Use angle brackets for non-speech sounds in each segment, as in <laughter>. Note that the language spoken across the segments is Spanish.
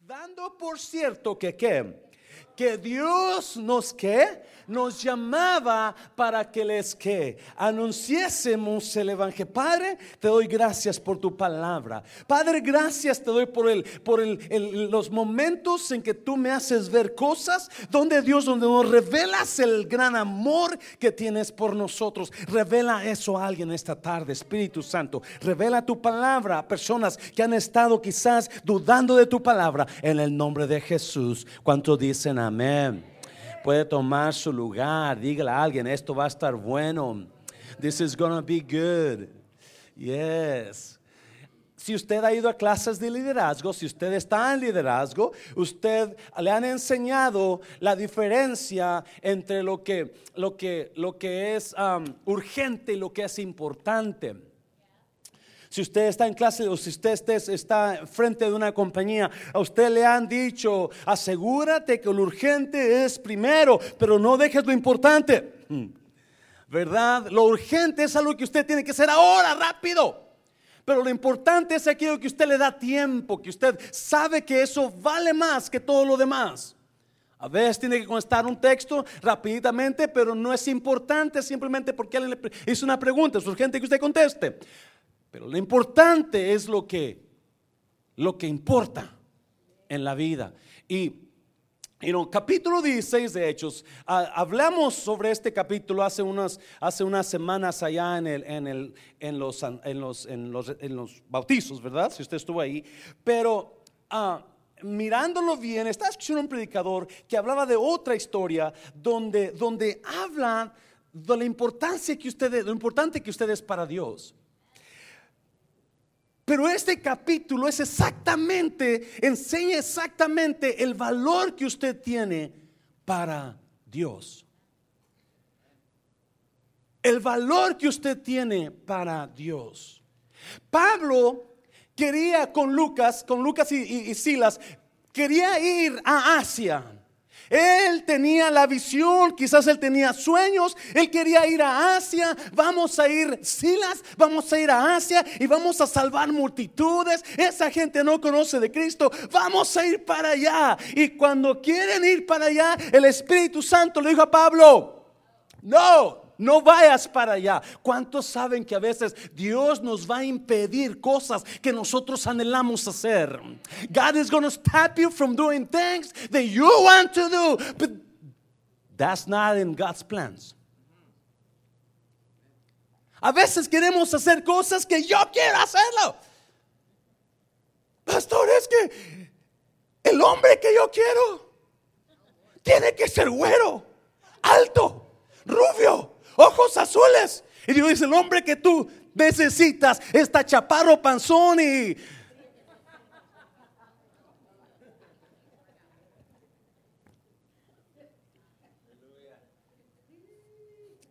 Dando por cierto que qué? Que Dios nos que nos llamaba para que les que anunciésemos el evangelio. Padre, te doy gracias por tu palabra. Padre, gracias te doy por el por el, los momentos en que tú me haces ver cosas donde Dios donde nos revelas el gran amor que tienes por nosotros. Revela eso a alguien esta tarde, Espíritu Santo. Revela tu palabra a personas que han estado quizás dudando de tu palabra en el nombre de Jesús. ¿Cuánto dicen amén? puede tomar su lugar. Dígale a alguien, esto va a estar bueno. This is gonna be good. Yes. Si usted ha ido a clases de liderazgo, si usted está en liderazgo, usted le han enseñado la diferencia entre lo que, lo que, lo que es um, urgente y lo que es importante. Si usted está en clase o si usted está frente de una compañía, a usted le han dicho, asegúrate que lo urgente es primero, pero no dejes lo importante. Hmm. ¿Verdad? Lo urgente es algo que usted tiene que hacer ahora, rápido. Pero lo importante es aquello que usted le da tiempo, que usted sabe que eso vale más que todo lo demás. A veces tiene que contestar un texto rapidamente, pero no es importante simplemente porque alguien le hizo una pregunta. Es urgente que usted conteste. Pero lo importante es lo que, lo que importa en la vida. Y en el capítulo 16 de Hechos, hablamos sobre este capítulo hace unas, hace unas semanas allá en, el, en, el, en, los, en, los, en, los, en los bautizos, ¿verdad? Si usted estuvo ahí. Pero ah, mirándolo bien, estaba escuchando un predicador que hablaba de otra historia donde, donde habla de la importancia que usted, lo importante que usted es para Dios. Pero este capítulo es exactamente, enseña exactamente el valor que usted tiene para Dios. El valor que usted tiene para Dios. Pablo quería con Lucas, con Lucas y, y Silas, quería ir a Asia. Él tenía la visión, quizás él tenía sueños, él quería ir a Asia, vamos a ir, Silas, vamos a ir a Asia y vamos a salvar multitudes. Esa gente no conoce de Cristo, vamos a ir para allá. Y cuando quieren ir para allá, el Espíritu Santo le dijo a Pablo, no, no vayas para allá. ¿Cuántos saben que a veces Dios nos va a impedir cosas que nosotros anhelamos hacer? God is going to stop you from doing things that you want to do, but that's not in God's plans. A veces queremos hacer cosas que yo quiero hacerlo. Pastor, es que el hombre que yo quiero tiene que ser güero, alto, rubio, ojos azules. Y Dios dice, el hombre que tú necesitas está chaparro panzón y...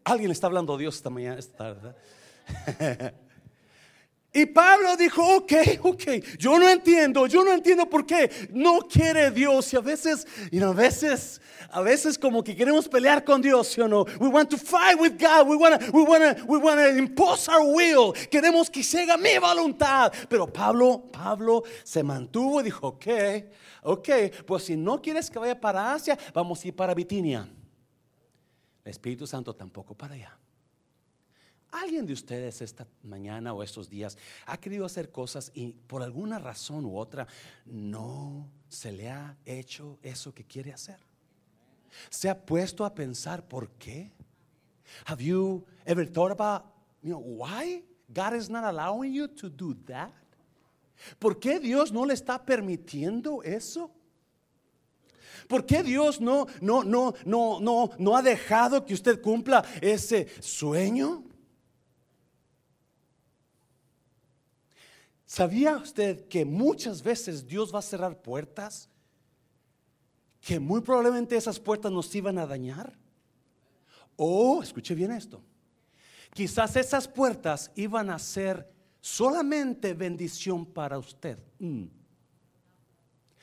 Alguien está hablando a Dios esta mañana, esta tarde. <laughs> Y Pablo dijo, ok, ok, yo no entiendo, yo no entiendo por qué no quiere Dios. Y a veces, y a veces, a veces como que queremos pelear con Dios, ¿sí o no? We want to fight with God, we want to, we want to, we want to impose our will. Queremos que siga mi voluntad. Pero Pablo, Pablo se mantuvo y dijo, ok, ok, pues si no quieres que vaya para Asia, vamos a ir para Bitinia. El Espíritu Santo tampoco para allá. ¿Alguien de ustedes esta mañana o estos días ha querido hacer cosas y por alguna razón u otra no se le ha hecho eso que quiere hacer? ¿Se ha puesto a pensar por qué? Have you ever thought about, you know, why God is not allowing you to do that? ¿Por qué Dios no le está permitiendo eso? ¿Por qué Dios no, no, no, no, no, no ha dejado que usted cumpla ese sueño? ¿Sabía usted que muchas veces Dios va a cerrar puertas? Que muy probablemente esas puertas nos iban a dañar. O, escuche bien esto, quizás esas puertas iban a ser solamente bendición para usted. Mm.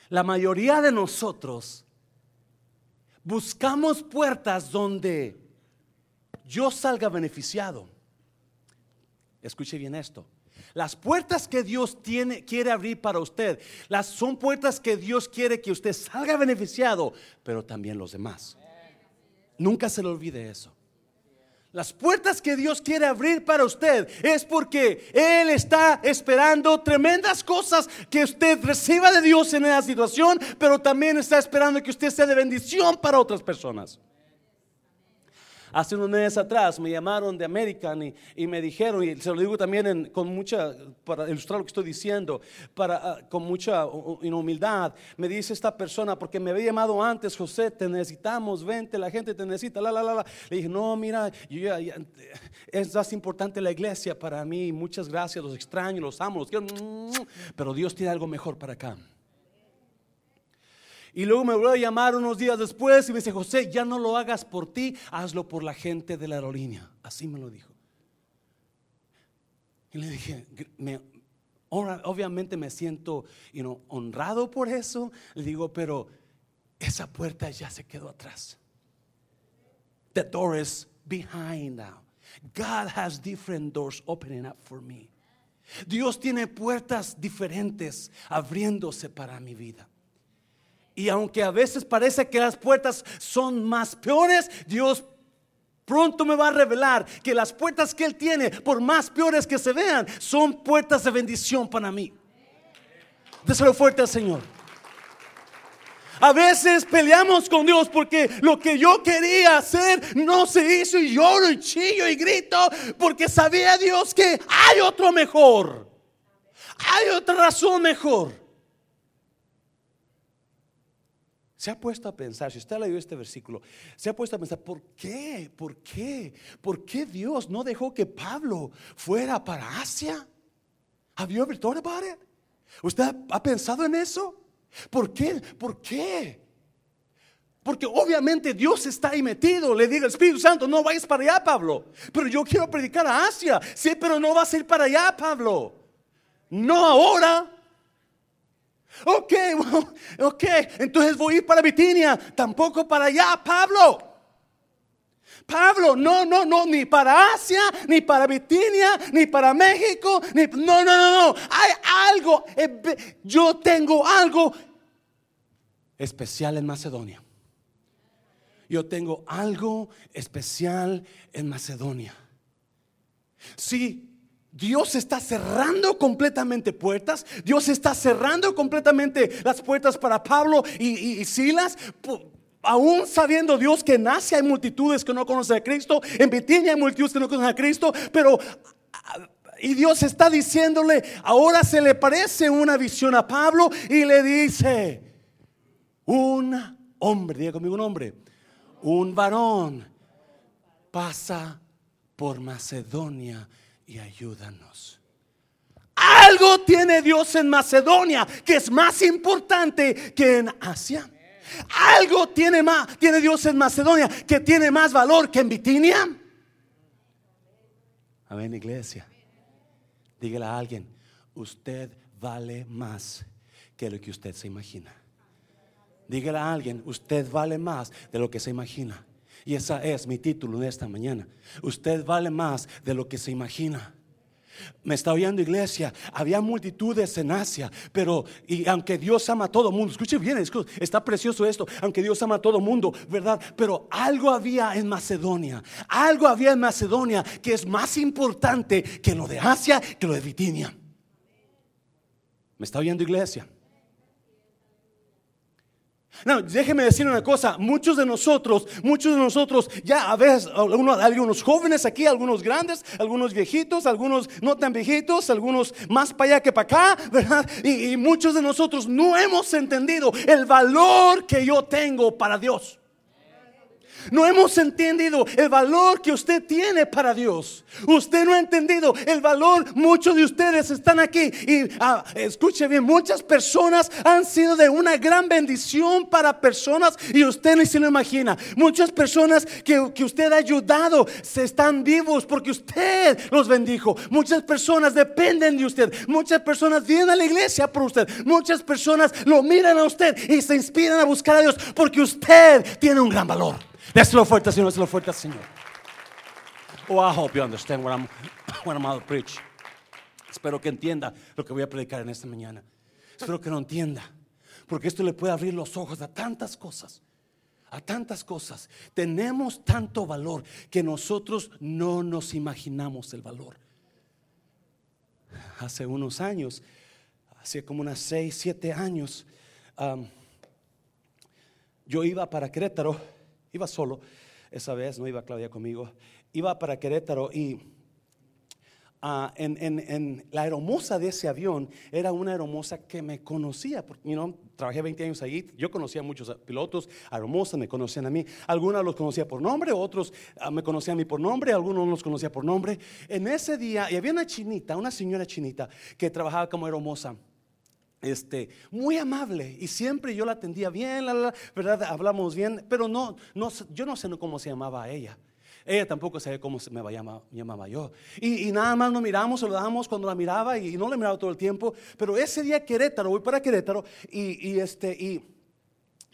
La mayoría de nosotros buscamos puertas donde yo salga beneficiado. Escuche bien esto Las puertas que Dios tiene, quiere abrir para usted, las, son puertas que Dios quiere que usted salga beneficiado, pero también los demás. Nunca se le olvide eso. Las puertas que Dios quiere abrir para usted es porque Él está esperando tremendas cosas que usted reciba de Dios en esa situación, pero también está esperando que usted sea de bendición para otras personas. Hace unos meses atrás me llamaron de American y, me dijeron, y se lo digo también con mucha, para ilustrar lo que estoy diciendo, para, ah, con mucha humildad, me dice esta persona, porque me había llamado antes, José, te necesitamos, vente, la gente te necesita, la, la, la, la. Le dije, no, mira, es más importante la iglesia para mí, muchas gracias, los extraño, los amo, los quiero, pero Dios tiene algo mejor para acá. Y luego me volvió a llamar unos días después y me dice, José, ya no lo hagas por ti, hazlo por la gente de la aerolínea. Así me lo dijo. Y le dije, obviamente me siento honrado por eso. Le digo, pero esa puerta ya se quedó atrás. The door is behind now. God has different doors opening up for me. Dios tiene puertas diferentes abriéndose para mi vida. Y aunque a veces parece que las puertas son más peores, Dios pronto me va a revelar que las puertas que Él tiene, por más peores que se vean, son puertas de bendición para mí. Déselo fuerte al Señor. A veces peleamos con Dios porque lo que yo quería hacer no se hizo y lloro y chillo y grito porque sabía Dios que hay otro mejor. Hay otra razón mejor. Se ha puesto a pensar, si usted leído este versículo, se ha puesto a pensar, ¿por qué? ¿Por qué? ¿Por qué Dios no dejó que Pablo fuera para Asia? ¿Have you ever thought about it? ¿Usted ha pensado en eso? ¿Por qué? ¿Por qué? Porque obviamente Dios está ahí metido. Le diga el Espíritu Santo, no vayas para allá, Pablo. Pero yo quiero predicar a Asia. Sí, pero no vas a ir para allá, Pablo. No ahora. Ok, ok, entonces voy a ir para Bitinia, tampoco para allá, Pablo. Pablo, no, no, no, ni para Asia, ni para Bitinia, ni para México, ni, no, no, no, no, hay algo, eh, yo tengo algo especial en Macedonia. Yo tengo algo especial en Macedonia. Sí, Dios está cerrando completamente puertas. Dios está cerrando completamente las puertas para Pablo y, Silas. Aún sabiendo Dios que en Asia hay multitudes que no conocen a Cristo, en Bitinia hay multitudes que no conocen a Cristo, pero y Dios está diciéndole, ahora se le parece una visión a Pablo y le dice, un hombre, diga conmigo un hombre, un varón pasa por Macedonia y ayúdanos. Algo tiene Dios en Macedonia que es más importante que en Asia. Algo tiene más, tiene Dios en Macedonia que tiene más valor que en Bitinia. Amén, iglesia. Dígale a alguien, usted vale más que lo que usted se imagina. Dígale a alguien, usted vale más de lo que se imagina. Y esa es mi título de esta mañana. Usted vale más de lo que se imagina. Me está oyendo iglesia, había multitudes en Asia, pero y aunque Dios ama a todo mundo, escuche bien, está precioso esto, aunque Dios ama a todo mundo, ¿verdad? Pero algo había en Macedonia, algo había en Macedonia que es más importante que lo de Asia, que lo de Bitinia. ¿Me está oyendo iglesia? No, déjeme decir una cosa, muchos de nosotros, muchos de nosotros, ya a veces, algunos, jóvenes aquí, algunos grandes, algunos viejitos, algunos no tan viejitos, algunos más para allá que para acá, ¿verdad? y muchos de nosotros no hemos entendido el valor que yo tengo para Dios. No hemos entendido el valor que usted tiene para Dios. Usted no ha entendido el valor. Muchos de ustedes están aquí y ah, escuche bien, muchas personas han sido de una gran bendición para personas y usted ni se lo imagina. Muchas personas que, que usted ha ayudado se están vivos porque usted los bendijo. Muchas personas dependen de usted. Muchas personas vienen a la iglesia por usted. Muchas personas lo miran a usted y se inspiran a buscar a Dios porque usted tiene un gran valor. Déselo fuerte, Señor, déselo fuerte, Señor. Oh, I hope you understand what I'm, <coughs> what I'm about to preach. Espero que entienda lo que voy a predicar en esta mañana. Espero que lo entienda, porque esto le puede abrir los ojos a tantas cosas, a tantas cosas. Tenemos tanto valor que nosotros no nos imaginamos el valor. Hace unos años, hace como unas seis, siete años, yo iba para Querétaro, iba solo, esa vez no iba Claudia conmigo, iba para Querétaro y ah, en, la aeromoza de ese avión era una aeromoza que me conocía, porque you trabajé 20 años ahí, yo conocía a muchos pilotos, aeromosas me conocían a mí, algunos los conocía por nombre, otros ah, me conocían a mí por nombre, algunos no los conocía por nombre. En ese día, y había una chinita, una señora chinita que trabajaba como aeromoza este, muy amable y siempre yo la atendía bien, la, ¿verdad? Hablamos bien, pero no, no, yo no sé cómo se llamaba ella. Ella tampoco sabía cómo se me llamaba, llamaba yo. Y, nada más nos miramos, saludamos cuando la miraba y, no la miraba todo el tiempo. Pero ese día Querétaro, voy para Querétaro y, este, y,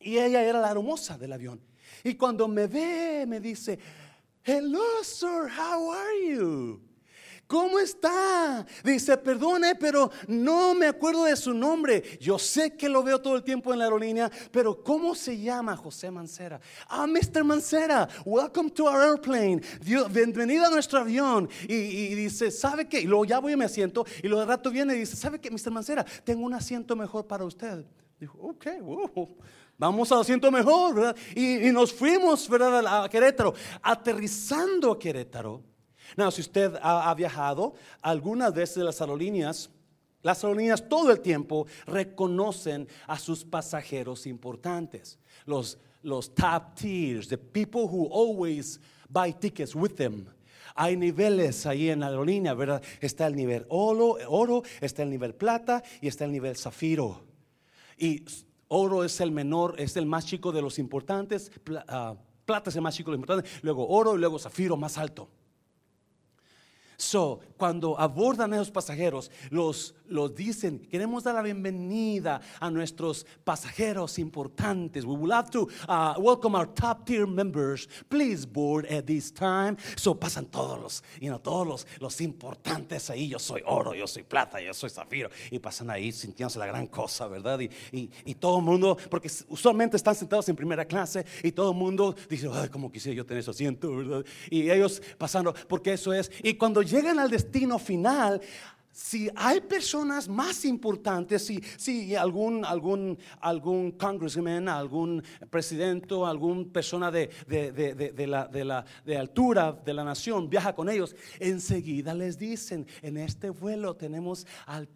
y ella era la hermosa del avión. Y cuando me ve, me dice, hello sir, how are you? ¿Cómo está? Dice, perdone, pero no me acuerdo de su nombre. Yo sé que lo veo todo el tiempo en la aerolínea, pero ¿cómo se llama José Mancera? Ah, Mr. Mancera, welcome to our airplane. bienvenido a nuestro avión. Y, dice, ¿sabe qué? Y luego ya voy a mi asiento y luego de rato viene y dice, ¿sabe qué, Mr. Mancera? Tengo un asiento mejor para usted. Dijo, ok, Vamos al asiento mejor, ¿verdad? Y, y nos fuimos, ¿verdad? A Querétaro. Aterrizando a Querétaro no, si usted ha, viajado algunas veces las aerolíneas, las aerolíneas todo el tiempo reconocen a sus pasajeros importantes, los, los top tiers, the people who always buy tickets with them. Hay niveles ahí en la aerolínea, ¿verdad? Está el nivel oro, oro, está el nivel plata y está el nivel zafiro. Y oro es el menor, es el más chico de los importantes, ah, plata es el más chico de los importantes, luego oro y luego zafiro más alto. So, cuando abordan a esos pasajeros, los, los dicen, queremos dar la bienvenida a nuestros pasajeros importantes. We would love to uh, welcome our top tier members. Please board at this time. So, pasan todos los, you know, todos los, los importantes ahí. Yo soy oro, yo soy plata, yo soy zafiro. Y pasan ahí sintiéndose la gran cosa, ¿verdad? Y, y, y todo el mundo, porque usualmente están sentados en primera clase y todo el mundo dice, ay, como quisiera yo tener ese asiento, ¿verdad? Y ellos pasando, porque eso es. Y cuando llegan al destino final, si hay personas más importantes, si, si algún, algún, algún congressman, algún presidente, alguna persona de, de, de, de, la, de, la, de altura de la nación viaja con ellos, enseguida les dicen, en este vuelo tenemos al,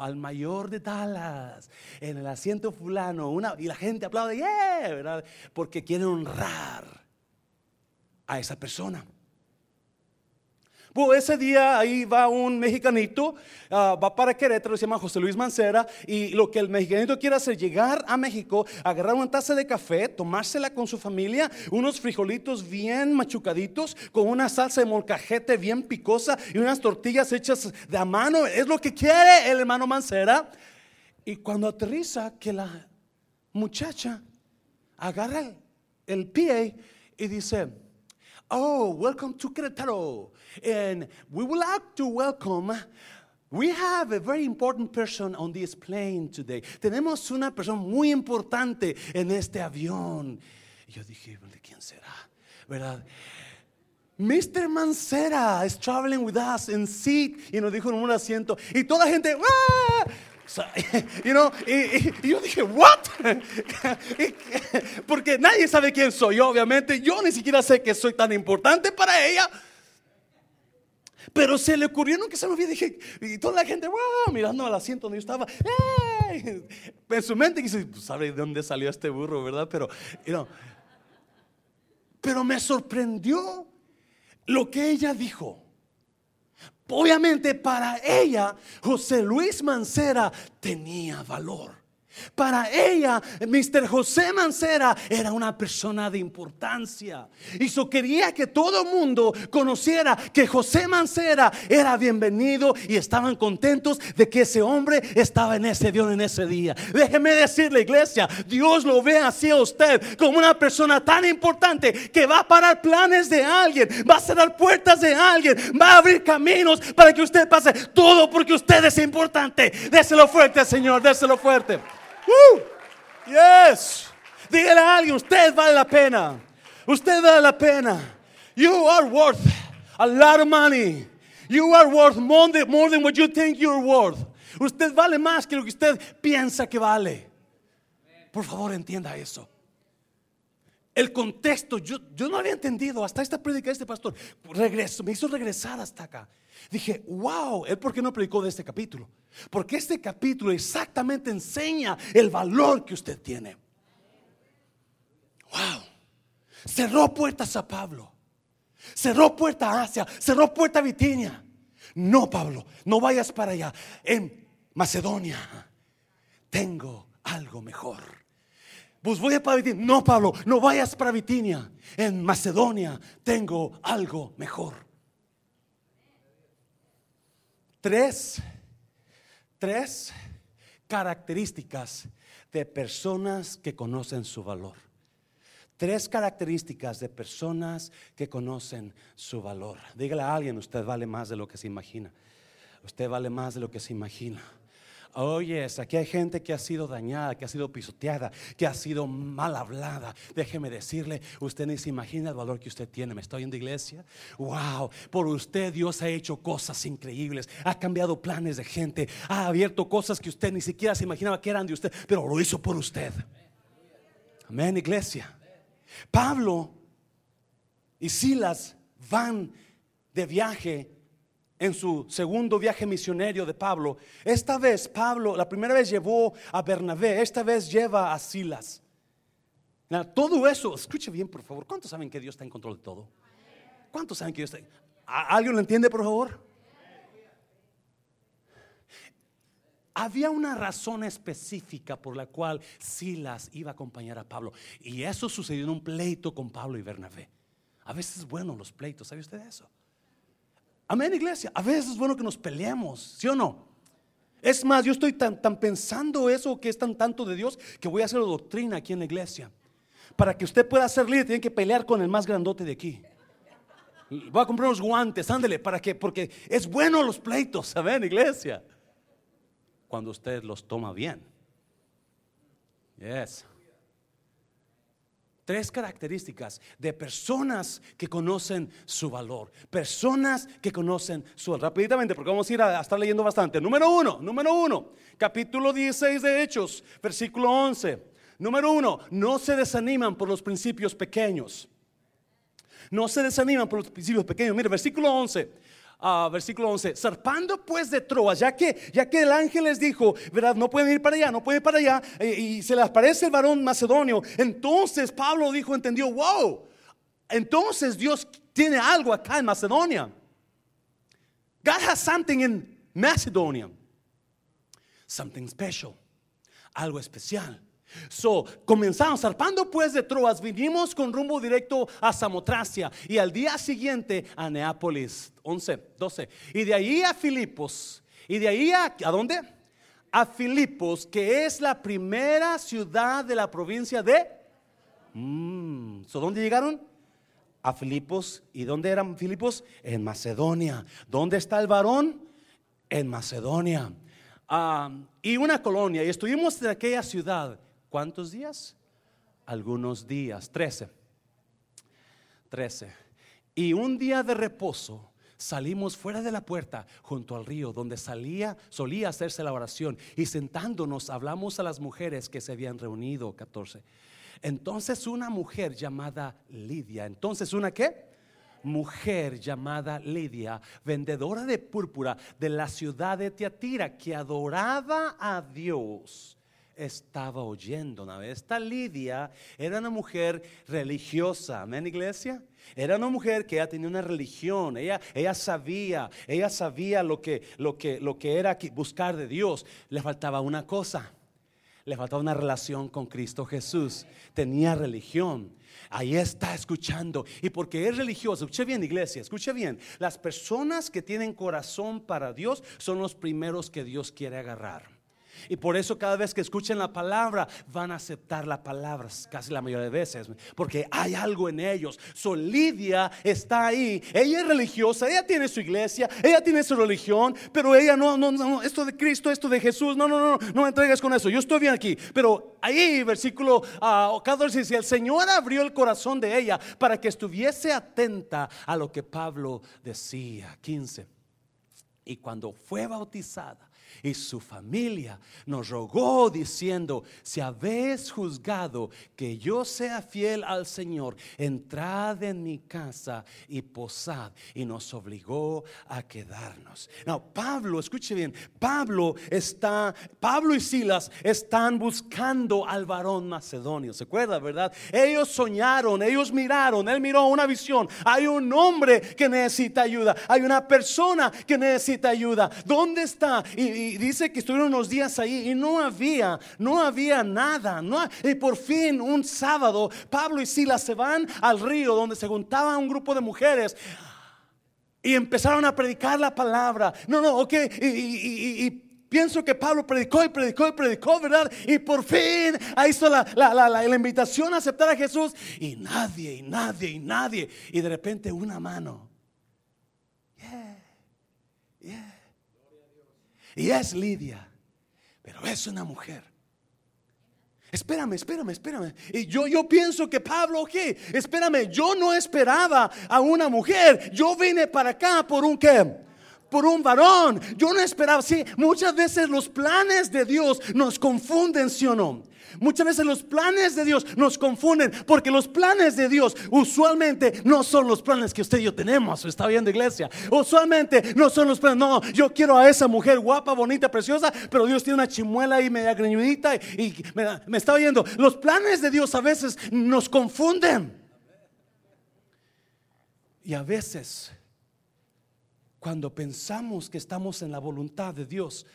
al mayor de Dallas, en el asiento fulano, una, y la gente aplaude, yeah, ¿verdad? porque quieren honrar a esa persona. Pues ese día ahí va un mexicanito, ah, va para Querétaro, se llama José Luis Mancera, y lo que el mexicanito quiere hacer, llegar a México, agarrar una taza de café, tomársela con su familia, unos frijolitos bien machucaditos, con una salsa de molcajete bien picosa y unas tortillas hechas de a mano. Es lo que quiere el hermano Mancera. Y cuando aterriza, que la muchacha agarra el pie y dice, Oh, welcome to Querétaro. And we would like to welcome We have a very important person on this plane today. Tenemos una persona muy importante en este avión. Y yo dije, ¿de quién será? ¿Verdad? Mr. Mancera is traveling with us in seat. Y nos dijo en un asiento. Y toda la gente, ¡ah! <laughs> you know, y, yo dije, ¿what? <laughs> Porque nadie sabe quién soy yo, obviamente. Yo ni siquiera sé que soy tan importante para ella. Pero se le ocurrió, que se me olvidó, dije, y toda la gente, wow, mirando al asiento donde yo estaba, en su mente dice, pues sabe de dónde salió este burro, ¿verdad? Pero, pero me sorprendió lo que ella dijo. Obviamente para ella José Luis Mancera tenía valor. Para ella, Mr. José Mancera era una persona de importancia. Y eso quería que todo el mundo conociera que José Mancera era bienvenido y estaban contentos de que ese hombre estaba en ese Dios en ese día. Déjeme decirle, iglesia, Dios lo ve así a usted como una persona tan importante que va a parar planes de alguien, va a cerrar puertas de alguien, va a abrir caminos para que usted pase todo porque usted es importante. Déselo fuerte, Señor, déselo fuerte. Uh, yes. Dígale a alguien, usted vale la pena. Usted vale la pena. You are worth a lot of money. You are worth more than, more than what you think you're worth. Usted vale más que lo que usted piensa que vale. Por favor, entienda eso. El contexto, yo, yo no había entendido hasta esta predica de este pastor. Regreso, me hizo regresar hasta acá. Dije, wow, él por qué no predicó de este capítulo. Porque este capítulo exactamente enseña el valor que usted tiene. Wow. Cerró puertas a Pablo. Cerró puerta a Asia. Cerró puerta a Bitinia. No, Pablo, no vayas para allá. En Macedonia tengo algo mejor. Pues voy a para Bitinia. No, Pablo, no vayas para Bitinia. En Macedonia tengo algo mejor. Tres, tres características de personas que conocen su valor. Tres características de personas que conocen su valor. Dígale a alguien, usted vale más de lo que se imagina. Usted vale más de lo que se imagina. Oye, aquí hay gente que ha sido dañada, que ha sido pisoteada, que ha sido mal hablada. Déjeme decirle, usted ni se imagina el valor que usted tiene. ¿Me estoy en la iglesia? Wow, por usted Dios ha hecho cosas increíbles. Ha cambiado planes de gente. Ha abierto cosas que usted ni siquiera se imaginaba que eran de usted, pero lo hizo por usted. Amén, iglesia. Pablo y Silas van de viaje en su segundo viaje misionero de Pablo. Esta vez Pablo, la primera vez llevó a Bernabé, esta vez lleva a Silas. todo eso, escuche bien por favor, ¿cuántos saben que Dios está en control de todo? ¿Cuántos saben que Dios está? ¿Alguien lo entiende por favor? Había una razón específica por la cual Silas iba a acompañar a Pablo. Y eso sucedió en un pleito con Pablo y Bernabé. A veces es bueno los pleitos, ¿sabe usted eso? Amén, iglesia. A veces es bueno que nos peleemos, ¿sí o no? Es más, yo estoy tan, tan pensando eso que es tan tanto de Dios que voy a hacer doctrina aquí en la iglesia. Para que usted pueda ser líder, tiene que pelear con el más grandote de aquí. Voy a comprar unos guantes, ándele, para que, porque es bueno los pleitos, amén, iglesia. Cuando usted los toma bien. Yes tres características de personas que conocen su valor. Personas que conocen su valor. Rápidamente, porque vamos a ir a, estar leyendo bastante. Número uno, número uno, capítulo 16 de Hechos, versículo 11. Número uno, no se desaniman por los principios pequeños. No se desaniman por los principios pequeños. Mire, versículo 11 versículo 11, zarpando pues de Troas, ya que, ya que el ángel les dijo, verdad, no pueden ir para allá, no pueden ir para allá, eh, y se les aparece el varón macedonio, entonces Pablo dijo, entendió, wow, entonces Dios tiene algo acá en Macedonia. God has something in Macedonia, something special, algo especial. So, comenzamos zarpando pues de Troas, vinimos con rumbo directo a Samotracia y al día siguiente a Neápolis, 11, 12. Y de ahí a Filipos. Y de ahí a, ¿a dónde? A Filipos, que es la primera ciudad de la provincia de... Mm, ¿Dónde llegaron? A Filipos. ¿Y dónde eran Filipos? En Macedonia. ¿Dónde está el varón? En Macedonia. Ah, y una colonia. Y estuvimos en aquella ciudad ¿Cuántos días? Algunos días, trece. Trece. Y un día de reposo salimos fuera de la puerta junto al río donde salía, solía hacerse la oración y sentándonos hablamos a las mujeres que se habían reunido, 14. Entonces una mujer llamada Lidia, entonces una qué? Mujer llamada Lidia, vendedora de púrpura de la ciudad de Tiatira, que adoraba a Dios estaba oyendo. Esta Lidia era una mujer religiosa, amén iglesia. Era una mujer que ya tenía una religión, ella, ella sabía, ella sabía lo que, lo, que, lo que era buscar de Dios. Le faltaba una cosa, Le faltaba una relación con Cristo Jesús. Tenía religión. Ahí está escuchando. Y porque es religioso, escuche bien iglesia, escuche bien. Las personas que tienen corazón para Dios son los primeros que Dios quiere agarrar. Y por eso cada vez que escuchen la palabra van a aceptar la palabra, casi la mayoría de veces, porque hay algo en ellos. So Lidia está ahí, ella es religiosa, ella tiene su iglesia, ella tiene su religión, pero ella no, no, no, esto de Cristo, esto de Jesús, no, no, no, no me entregues con eso, yo estoy bien aquí. Pero ahí, versículo uh, 14 dice, el Señor abrió el corazón de ella para que estuviese atenta a lo que Pablo decía. 15. Y cuando fue bautizada, y su familia nos rogó diciendo, si habéis juzgado que yo sea fiel al Señor, entrad en mi casa y posad. Y nos obligó a quedarnos. No, Pablo, escuche bien, Pablo está, Pablo y Silas están buscando al varón macedonio. ¿Se acuerda, verdad? Ellos soñaron, ellos miraron, él miró una visión. Hay un hombre que necesita ayuda, hay una persona que necesita ayuda. ¿Dónde está? Y dice que estuvieron unos días ahí y no había, no había nada. No, y por fin, un sábado, Pablo y Silas se van al río donde se juntaba un grupo de mujeres. Y empezaron a predicar la palabra. No, no, ok. Y, pienso que Pablo predicó y predicó y predicó, ¿verdad? Y por fin hizo la, la, la, la, invitación a aceptar a Jesús. Y nadie, y nadie, y nadie. Y de repente una mano. Yeah, yeah. Y es Lidia, pero es una mujer. Espérame, espérame, espérame. Y yo, yo pienso que Pablo, ¿qué? Espérame, yo no esperaba a una mujer. Yo vine para acá por un qué? Por un varón. Yo no esperaba. Sí, muchas veces los planes de Dios nos confunden, ¿sí o no? Muchas veces los planes de Dios nos confunden porque los planes de Dios usualmente no son los planes que usted y yo tenemos. Está viendo iglesia. Usualmente no son los planes. No, yo quiero a esa mujer guapa, bonita, preciosa, pero Dios tiene una chimuela y media greñudita y, me, me está oyendo. Los planes de Dios a veces nos confunden. Y a veces, cuando pensamos que estamos en la voluntad de Dios,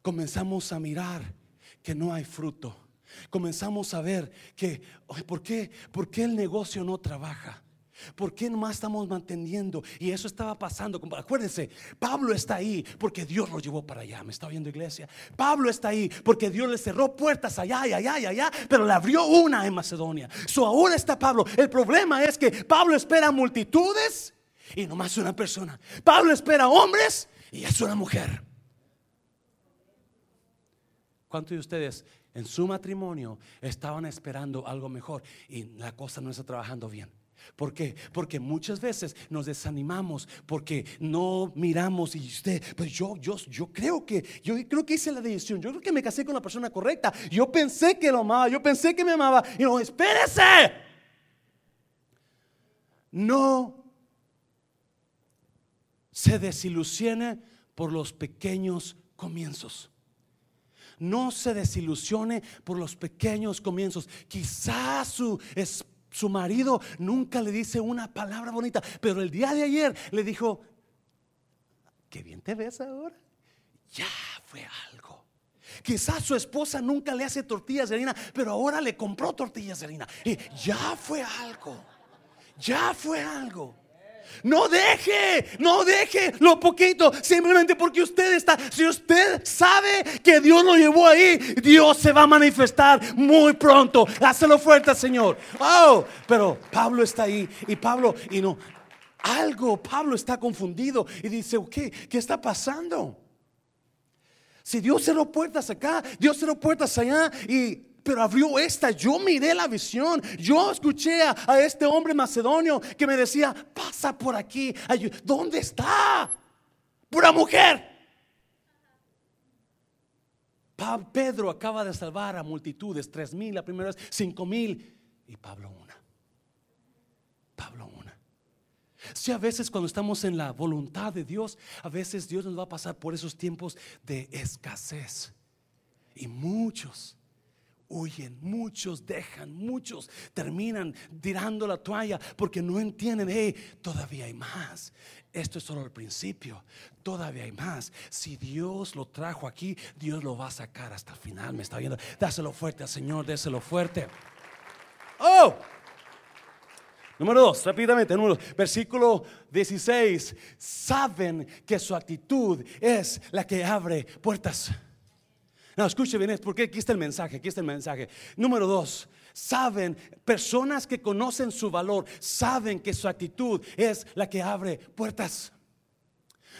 comenzamos a mirar que no hay fruto. Comenzamos a ver que, ¿por qué, ¿por qué el negocio no trabaja? ¿Por qué nomás estamos manteniendo? Y eso estaba pasando. Acuérdense, Pablo está ahí porque Dios lo llevó para allá. ¿Me está oyendo iglesia? Pablo está ahí porque Dios le cerró puertas allá y allá y allá, pero le abrió una en Macedonia. So ahora está Pablo. El problema es que Pablo espera multitudes y nomás una persona. Pablo espera hombres y es una mujer. ¿Cuántos de ustedes en su matrimonio estaban esperando algo mejor y la cosa no está trabajando bien? ¿Por qué? Porque muchas veces nos desanimamos porque no miramos y usted, pues yo, yo, yo creo que, yo creo que hice la decisión, yo creo que me casé con la persona correcta, yo pensé que lo amaba, yo pensé que me amaba y no, espérese. No se desilusione por los pequeños comienzos. No se desilusione por los pequeños comienzos. Quizás su, su marido nunca le dice una palabra bonita, pero el día de ayer le dijo, qué bien te ves ahora. Ya fue algo. Quizás su esposa nunca le hace tortillas de harina, pero ahora le compró tortillas de harina. Y ya fue algo. Ya fue algo. No deje, no deje lo poquito, simplemente porque usted está, si usted sabe que Dios lo llevó ahí, Dios se va a manifestar muy pronto. Hácelo fuerte, Señor. Oh, pero Pablo está ahí y Pablo, y no, algo, Pablo está confundido y dice, ¿qué, qué está pasando? Si Dios cerró puertas acá, Dios cerró puertas allá y pero abrió esta. Yo miré la visión. Yo escuché a, este hombre macedonio que me decía, pasa por aquí. ¿Dónde está? Pura mujer. Pedro acaba de salvar a multitudes, tres mil la primera vez, cinco mil y Pablo una. Pablo una. Si a veces cuando estamos en la voluntad de Dios, a veces Dios nos va a pasar por esos tiempos de escasez. Y muchos huyen, muchos dejan, muchos terminan tirando la toalla porque no entienden, hey, todavía hay más. Esto es solo el principio, todavía hay más. Si Dios lo trajo aquí, Dios lo va a sacar hasta el final. Me está viendo, dáselo fuerte al Señor, dáselo fuerte. Oh, Número dos, rápidamente, número versículo 16. Saben que su actitud es la que abre puertas. No, escuche bien, porque aquí está el mensaje, aquí está el mensaje. Número dos, saben, personas que conocen su valor, saben que su actitud es la que abre puertas.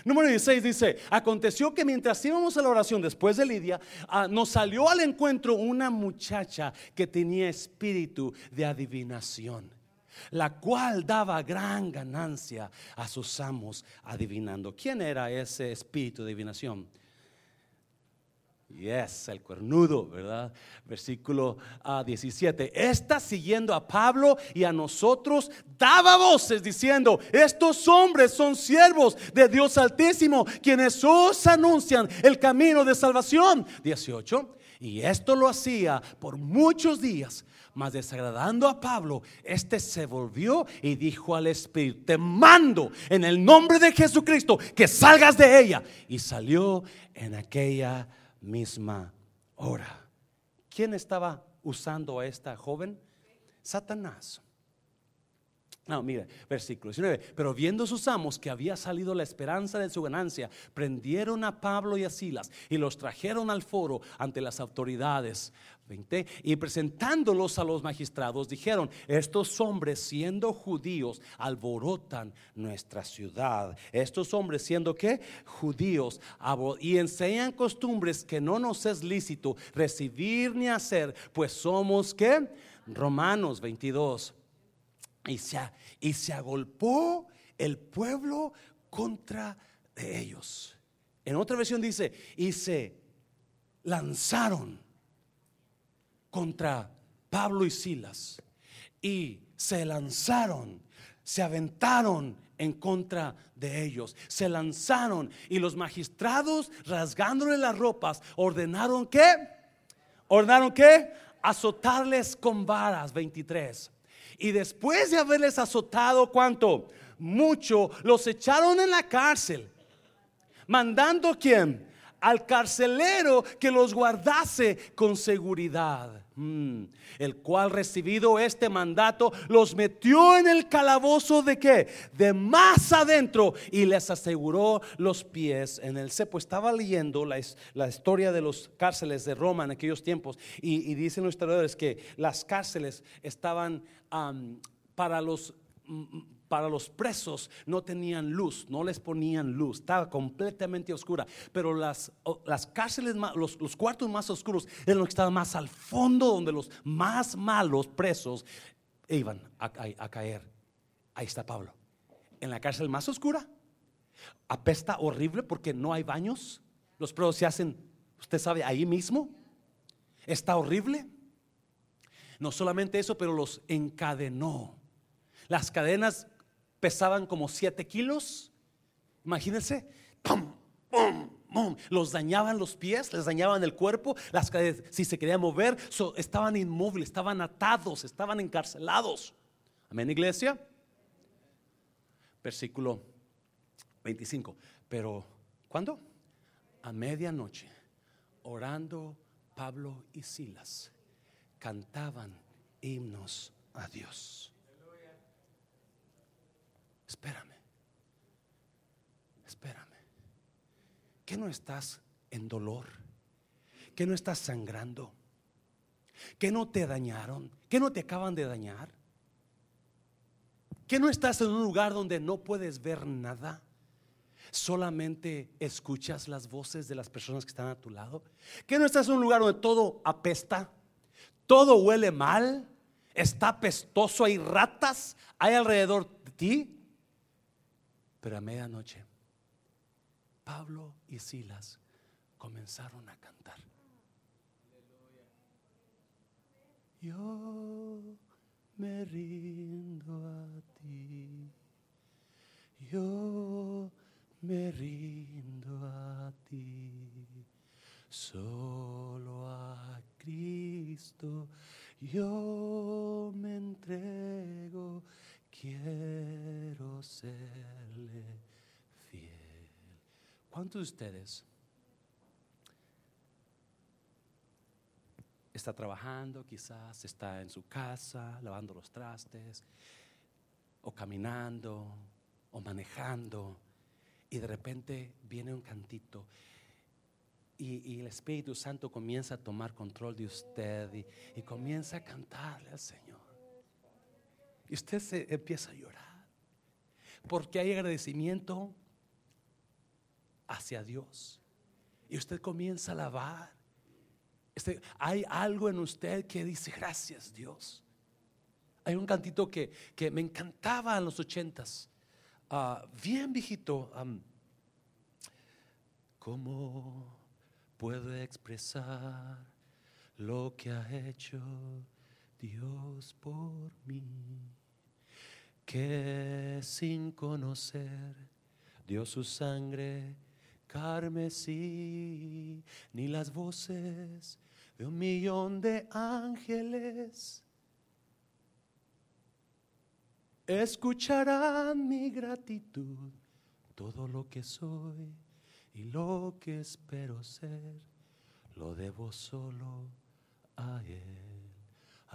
Número 16 dice, aconteció que mientras íbamos a la oración después de Lidia, ah, nos salió al encuentro una muchacha que tenía espíritu de adivinación la cual daba gran ganancia a sus amos adivinando. ¿Quién era ese espíritu de adivinación? Yes, el cuernudo, ¿verdad? Versículo 17. Ah, Esta siguiendo a Pablo y a nosotros daba voces diciendo, estos hombres son siervos de Dios Altísimo, quienes os anuncian el camino de salvación. 18. Y esto lo hacía por muchos días mas desagradando a Pablo, este se volvió y dijo al Espíritu, te mando en el nombre de Jesucristo que salgas de ella. Y salió en aquella misma hora. ¿Quién estaba usando a esta joven? Satanás. No, mire, versículo 19. Pero viendo sus amos que había salido la esperanza de su ganancia, prendieron a Pablo y a Silas y los trajeron al foro ante las autoridades. 20, y presentándolos a los magistrados, dijeron: Estos hombres, siendo judíos, alborotan nuestra ciudad. Estos hombres, siendo que judíos, y enseñan costumbres que no nos es lícito recibir ni hacer, pues somos que Romanos 22 y se, agolpó el pueblo contra de ellos. En otra versión dice, y se lanzaron contra Pablo y Silas. Y se lanzaron, se aventaron en contra de ellos. Se lanzaron y los magistrados, rasgándole las ropas, ordenaron que, ordenaron que, azotarles con varas, 23. Y después de haberles azotado, ¿cuánto? Mucho, los echaron en la cárcel. Mandando quién? Al carcelero que los guardase con seguridad. Mm. El cual recibido este mandato los metió en el calabozo de qué? De más adentro y les aseguró los pies en el cepo. Estaba leyendo la, la historia de los cárceles de Roma en aquellos tiempos y, y dicen los historiadores que las cárceles estaban para los para los presos no tenían luz, no les ponían luz, estaba completamente oscura. Pero las, las cárceles, los, los, cuartos más oscuros eran los que estaban más al fondo, donde los más malos presos iban a, a caer. Ahí está Pablo. En la cárcel más oscura, apesta horrible porque no hay baños. Los presos se hacen, usted sabe, ahí mismo. Está horrible. No solamente eso, pero los encadenó. Las cadenas pesaban como 7 kilos. Imagínense. Los dañaban los pies, les dañaban el cuerpo. Las si se querían mover, estaban inmóviles, estaban atados, estaban encarcelados. Amén, iglesia. Versículo 25. Pero, ¿cuándo? A medianoche, orando Pablo y Silas cantaban himnos a Dios. Espérame, espérame. ¿Que no estás en dolor? ¿Que no estás sangrando? ¿Que no te dañaron? ¿Que no te acaban de dañar? ¿Que no estás en un lugar donde no puedes ver nada? solamente escuchas las voces de las personas que están a tu lado? ¿Que no estás en un lugar donde todo apesta? todo huele mal, está pestoso, hay ratas, hay alrededor de ti. Pero a medianoche, Pablo y Silas comenzaron a cantar. Yo me rindo a ti. Yo me rindo a ti. Solo a Cristo yo me entrego, quiero serle fiel. ¿Cuántos de ustedes está trabajando, quizás está en su casa, lavando los trastes, o caminando, o manejando, y de repente viene un cantito y, el Espíritu Santo comienza a tomar control de usted y, y comienza a cantarle al Señor. Y usted se empieza a llorar. Porque hay agradecimiento hacia Dios. Y usted comienza a alabar. Este, hay algo en usted que dice gracias Dios. Hay un cantito que, que me encantaba en los ochentas. Ah, bien viejito. como puedo expresar lo que ha hecho Dios por mí, que sin conocer dio su sangre carmesí, ni las voces de un millón de ángeles escucharán mi gratitud, todo lo que soy y lo que espero ser, lo debo solo a Él.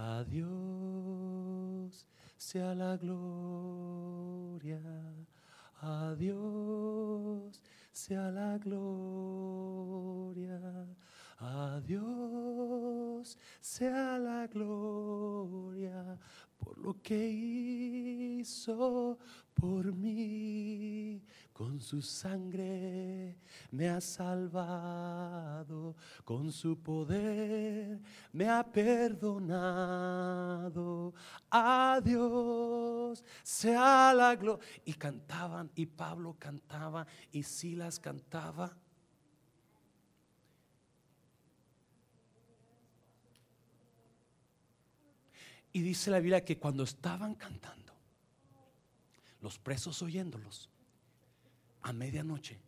A Dios sea la gloria, a Dios sea la gloria, a Dios sea la gloria por lo que hizo por mí. Con su sangre me ha salvado, con su poder me ha perdonado. A Dios sea la gloria. Y cantaban, y Pablo cantaba, y Silas cantaba. Y dice la Biblia que cuando estaban cantando, los presos oyéndolos, a medianoche,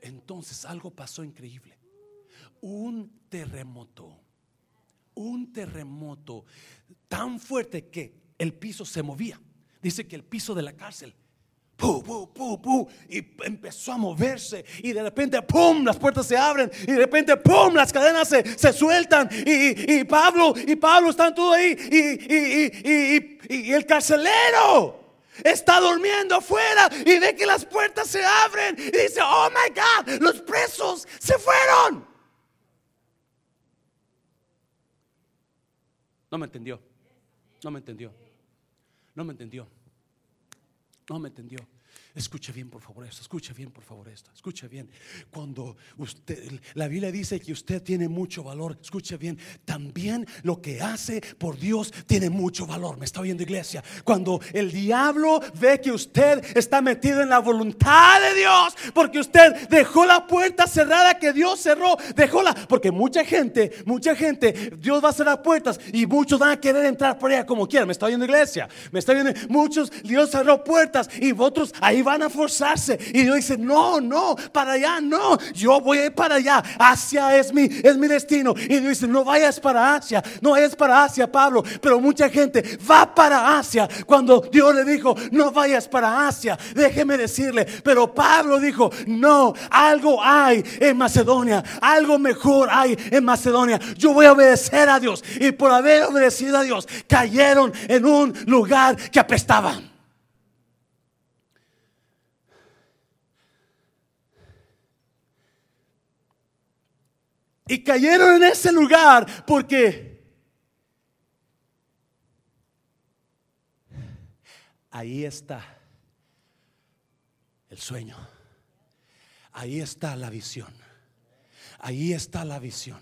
entonces algo pasó increíble. Un terremoto, un terremoto tan fuerte que el piso se movía. Dice que el piso de la cárcel y empezó a moverse. Y de repente, ¡pum! Las puertas se abren. Y de repente, ¡pum! Las cadenas se, sueltan. Y, Pablo, y Pablo están todo ahí. Y, el carcelero está durmiendo afuera. Y ve que las puertas se abren. Y dice, ¡Oh my God! Los presos se fueron. No me entendió. No me entendió. No me entendió. No me entendió. Escuche bien, por favor, esto. Escuche bien, por favor, esto. Escuche bien. Cuando usted, la Biblia dice que usted tiene mucho valor. Escuche bien. También lo que hace por Dios tiene mucho valor. Me está oyendo, iglesia. Cuando el diablo ve que usted está metido en la voluntad de Dios, porque usted dejó la puerta cerrada que Dios cerró, la porque mucha gente, mucha gente, Dios va a cerrar puertas y muchos van a querer entrar por ella como quieran. Me está oyendo, iglesia. Me está oyendo. Muchos, Dios cerró puertas y otros ahí van a forzarse. Y Dios dice, no, no, para allá no. Yo voy a ir para allá. Asia es mi, es mi destino. Y Dios dice, no vayas para Asia. No vayas para Asia, Pablo. Pero mucha gente va para Asia. Cuando Dios le dijo, no vayas para Asia. Déjeme decirle. Pero Pablo dijo, no, algo hay en Macedonia. Algo mejor hay en Macedonia. Yo voy a obedecer a Dios. Y por haber obedecido a Dios, cayeron en un lugar que apestaban. Y cayeron en ese lugar porque ahí está el sueño. Ahí está la visión. Ahí está la visión.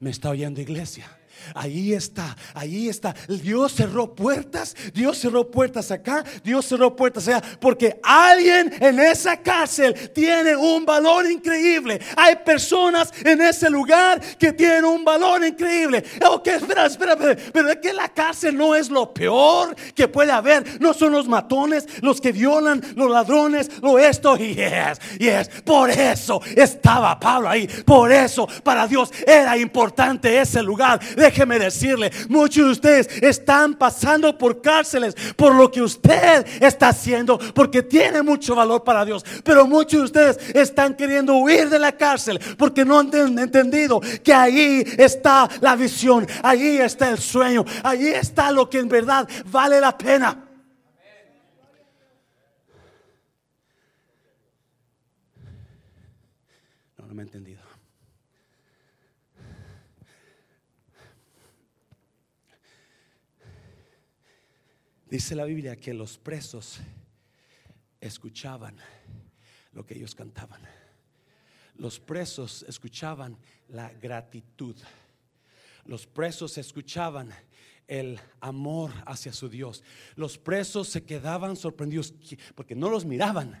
¿Me está oyendo iglesia? Ahí está, ahí está. Dios cerró puertas, Dios cerró puertas acá, Dios cerró puertas allá, porque alguien en esa cárcel tiene un valor increíble. Hay personas en ese lugar que tienen un valor increíble. Ok, espera, espera, pero es que la cárcel no es lo peor que puede haber. No son los matones, los que violan, los ladrones, lo esto. Y yes, yes. Por eso estaba Pablo ahí. Por eso para Dios era importante ese lugar déjeme decirle, muchos de ustedes están pasando por cárceles por lo que usted está haciendo, porque tiene mucho valor para Dios. Pero muchos de ustedes están queriendo huir de la cárcel porque no han entendido que ahí está la visión, ahí está el sueño, ahí está lo que en verdad vale la pena. No, no me he entendido. Dice la Biblia que los presos escuchaban lo que ellos cantaban. Los presos escuchaban la gratitud. Los presos escuchaban el amor hacia su Dios. Los presos se quedaban sorprendidos porque no los miraban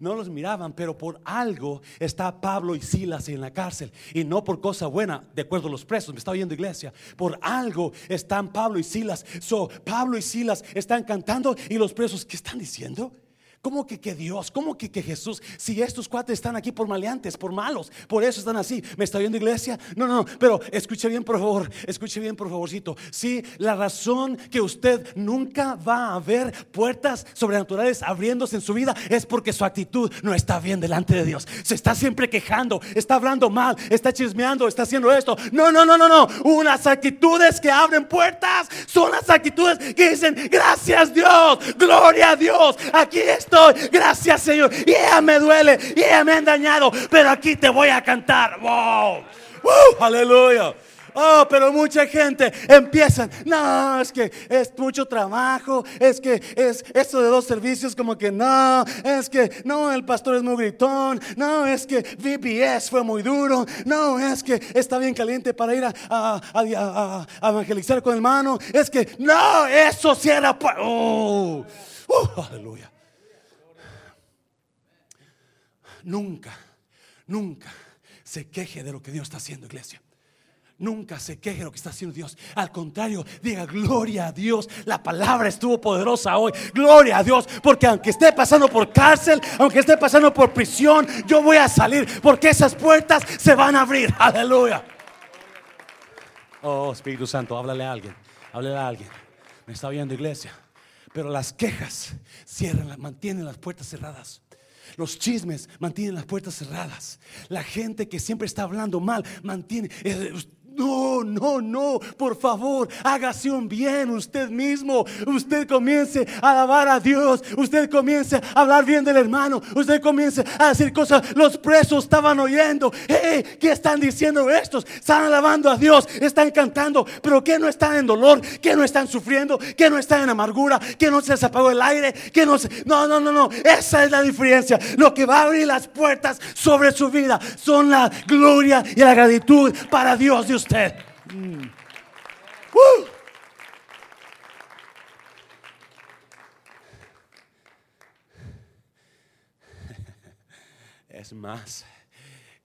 no los miraban, pero por algo está Pablo y Silas en la cárcel. Y no por cosa buena, de acuerdo a los presos, me está oyendo iglesia. Por algo están Pablo y Silas. So, Pablo y Silas están cantando y los presos, ¿qué están diciendo? ¿Cómo que, que Dios? ¿Cómo que, que Jesús? Si estos cuatro están aquí por maleantes, por malos, por eso están así. ¿Me está viendo iglesia? No, no, no, pero escuche bien por favor, escuche bien por favorcito. Si la razón que usted nunca va a ver puertas sobrenaturales abriéndose en su vida es porque su actitud no está bien delante de Dios. Se está siempre quejando, está hablando mal, está chismeando, está haciendo esto. No, no, no, no, no. Unas actitudes que abren puertas son las actitudes que dicen, gracias Dios, gloria a Dios, aquí está Gracias, Señor. Y ella me duele, y ella me ha dañado, pero aquí te voy a cantar. Wow. aleluya. Oh, pero mucha gente empiezan, no, es que es mucho trabajo, es que es esto de dos servicios como que no, es que no, el pastor es muy gritón, no, es que VBS fue muy duro, no, es que está bien caliente para ir a, evangelizar con el hermano, es que no, eso cierra. Oh, uh, aleluya. Nunca, nunca se queje de lo que Dios está haciendo, iglesia. Nunca se queje de lo que está haciendo Dios. Al contrario, diga gloria a Dios. La palabra estuvo poderosa hoy. Gloria a Dios. Porque aunque esté pasando por cárcel, aunque esté pasando por prisión, yo voy a salir. Porque esas puertas se van a abrir. Aleluya. Oh, Espíritu Santo, háblale a alguien. Háblale a alguien. Me está viendo, iglesia. Pero las quejas cierran, mantienen las puertas cerradas. Los chismes mantienen las puertas cerradas. La gente que siempre está hablando mal mantiene... Eh, no, no, no, por favor, hágase un bien usted mismo. Usted comience a alabar a Dios. Usted comience a hablar bien del hermano. Usted comience a decir cosas. Los presos estaban oyendo. Hey, ¿qué están diciendo estos? Están alabando a Dios, están cantando, pero que no están en dolor, que no están sufriendo, que no están en amargura, que no se les apagó el aire, que no se... No, no, no, no. Esa es la diferencia. Lo que va a abrir las puertas sobre su vida son la gloria y la gratitud para Dios usted. Mm. <laughs> Es más,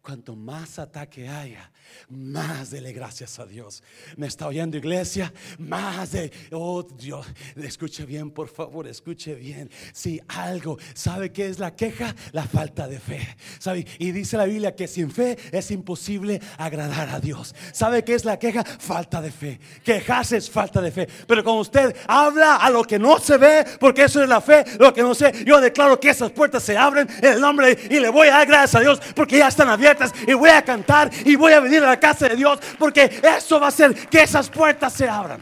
cuanto más ataque haya, más dele gracias a Dios. ¿Me está oyendo iglesia? Más de, oh Dios, escuche bien, por favor, escuche bien. Si algo, ¿sabe qué es la queja? La falta de fe. ¿Sabe? Y dice la Biblia que sin fe es imposible agradar a Dios. ¿Sabe qué es la queja? Falta de fe. Quejarse es falta de fe. Pero cuando usted habla a lo que no se ve, porque eso es la fe, lo que no sé, yo declaro que esas puertas se abren en el nombre y le voy a dar gracias a Dios porque ya están abiertas y voy a cantar y voy a venir a la casa de Dios, porque eso va a hacer que esas puertas se abran.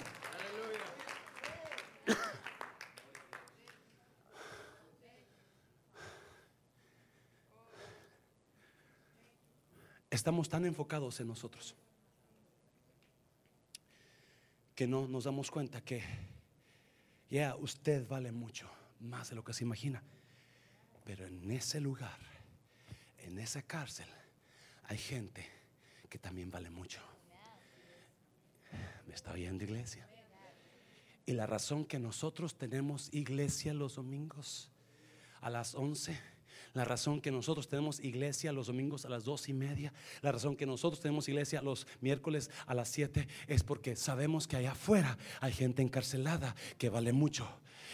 <coughs> Estamos tan enfocados en nosotros que no nos damos cuenta que ya usted vale mucho, más de lo que se imagina. Pero en ese lugar, en esa cárcel, hay gente que también vale mucho. ¿Me está oyendo iglesia? Y la razón que nosotros tenemos iglesia los domingos a las 11, la razón que nosotros tenemos iglesia los domingos a las dos y media, la razón que nosotros tenemos iglesia los miércoles a las 7 es porque sabemos que allá afuera hay gente encarcelada que vale mucho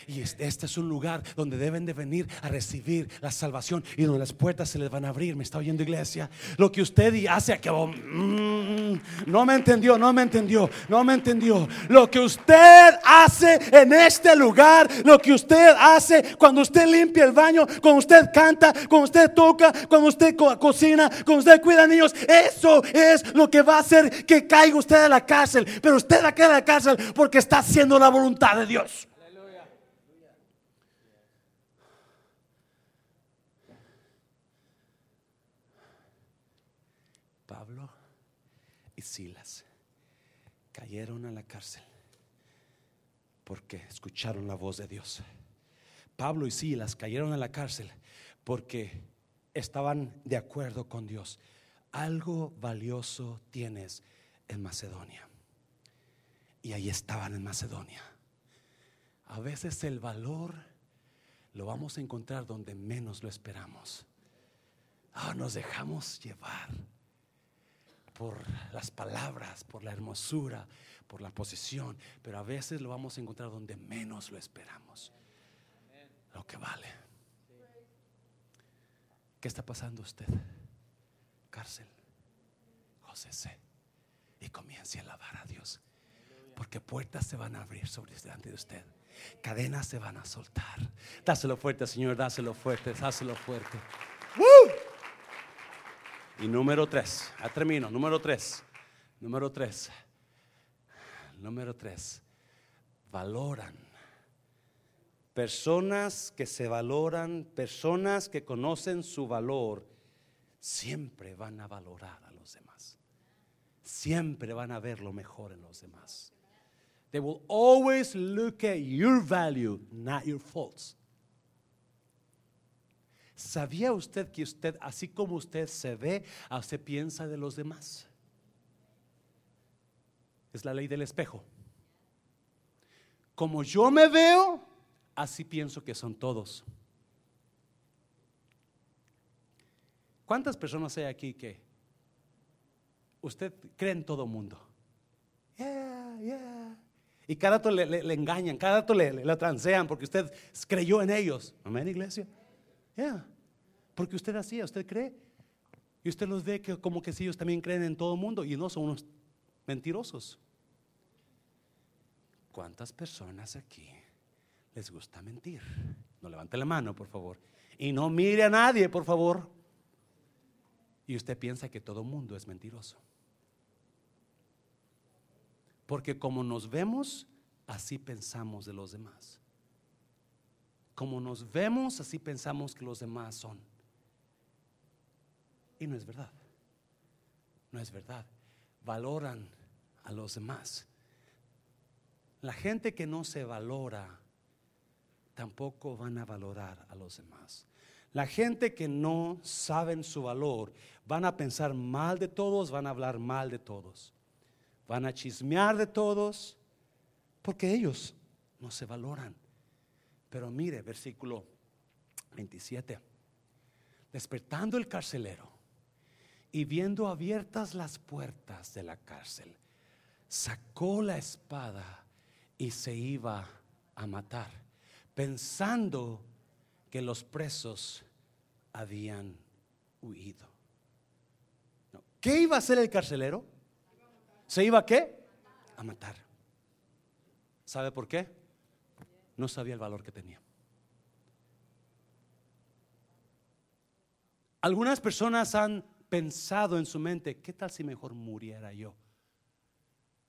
Y este, es un lugar donde deben de venir a recibir la salvación y donde las puertas se les van a abrir. ¿Me está oyendo iglesia? Lo que usted hace. Oh, mm, no me entendió, no me entendió, no me entendió. Lo que usted hace en este lugar, lo que usted hace cuando usted limpia el baño, cuando usted canta, cuando usted toca, cuando usted cocina, cuando usted cuida niños, eso es lo que va a hacer que caiga usted a la cárcel. Pero usted va a caer a la cárcel porque está haciendo la voluntad de Dios. y Silas cayeron a la cárcel porque escucharon la voz de Dios. Pablo y Silas cayeron a la cárcel porque estaban de acuerdo con Dios. Algo valioso tienes en Macedonia. Y ahí estaban en Macedonia. A veces el valor lo vamos a encontrar donde menos lo esperamos. Ah, nos dejamos llevar por las palabras, por la hermosura, por la posición, pero a veces lo vamos a encontrar donde menos lo esperamos. Lo que vale. ¿Qué está pasando usted? Cárcel. José C. Y comience a alabar a Dios. Porque puertas se van a abrir sobre delante de usted. Cadenas se van a soltar. Dáselo fuerte, Señor. Dáselo fuerte. Dáselo fuerte. Y número tres, ya termino, número tres, número tres, número tres, valoran. Personas que se valoran, personas que conocen su valor, siempre van a valorar a los demás. Siempre van a ver lo mejor en los demás. They will always look at your value, not your faults. ¿Sabía usted que usted, así como usted se ve, usted piensa de los demás? Es la ley del espejo. Como yo me veo, así pienso que son todos. ¿Cuántas personas hay aquí que usted cree en todo mundo? Y cada rato le, engañan, cada rato le, le, transean porque usted creyó en ellos. Amén, iglesia. Porque usted hacía, usted cree. Y usted los ve que como que si ellos también creen en todo el mundo y no son unos mentirosos. ¿Cuántas personas aquí les gusta mentir? No levante la mano, por favor. Y no mire a nadie, por favor. Y usted piensa que todo el mundo es mentiroso. Porque como nos vemos, así pensamos de los demás. Como nos vemos, así pensamos que los demás son. Y no es verdad. No es verdad. Valoran a los demás. La gente que no se valora, tampoco van a valorar a los demás. La gente que no saben su valor, van a pensar mal de todos, van a hablar mal de todos. Van a chismear de todos, porque ellos no se valoran. Pero mire, versículo 27. Despertando el carcelero y viendo abiertas las puertas de la cárcel, sacó la espada y se iba a matar, pensando que los presos habían huido. ¿Qué iba a hacer el carcelero? ¿Se iba a qué? A matar. ¿Sabe por qué? No sabía el valor que tenía. Algunas personas han pensado en su mente, ¿qué tal si mejor muriera yo?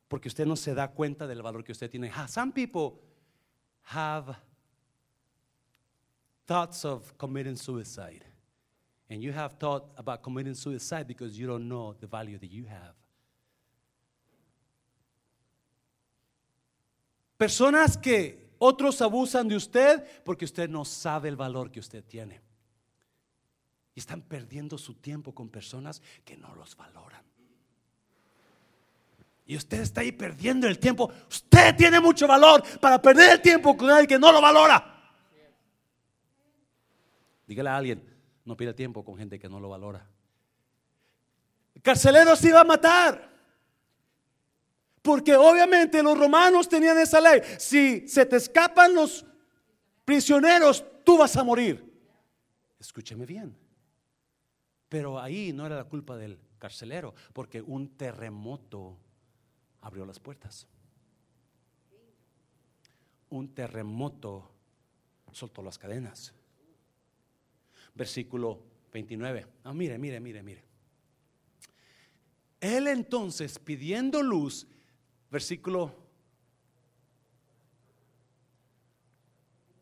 Porque usted no se da cuenta del valor que usted tiene. Some people have thoughts of committing suicide. And you have thought about committing suicide because you don't know the value that you have. Personas que otros abusan de usted porque usted no sabe el valor que usted tiene. Y están perdiendo su tiempo con personas que no los valoran. Y usted está ahí perdiendo el tiempo. Usted tiene mucho valor para perder el tiempo con alguien que no lo valora. Dígale a alguien, no pida tiempo con gente que no lo valora. El carcelero se iba a matar. Porque obviamente los romanos tenían esa ley. Si se te escapan los prisioneros, tú vas a morir. Escúcheme bien. Pero ahí no era la culpa del carcelero, porque un terremoto abrió las puertas. Un terremoto soltó las cadenas. Versículo 29. Ah, mire, mire, mire, mire. Él entonces pidiendo luz, versículo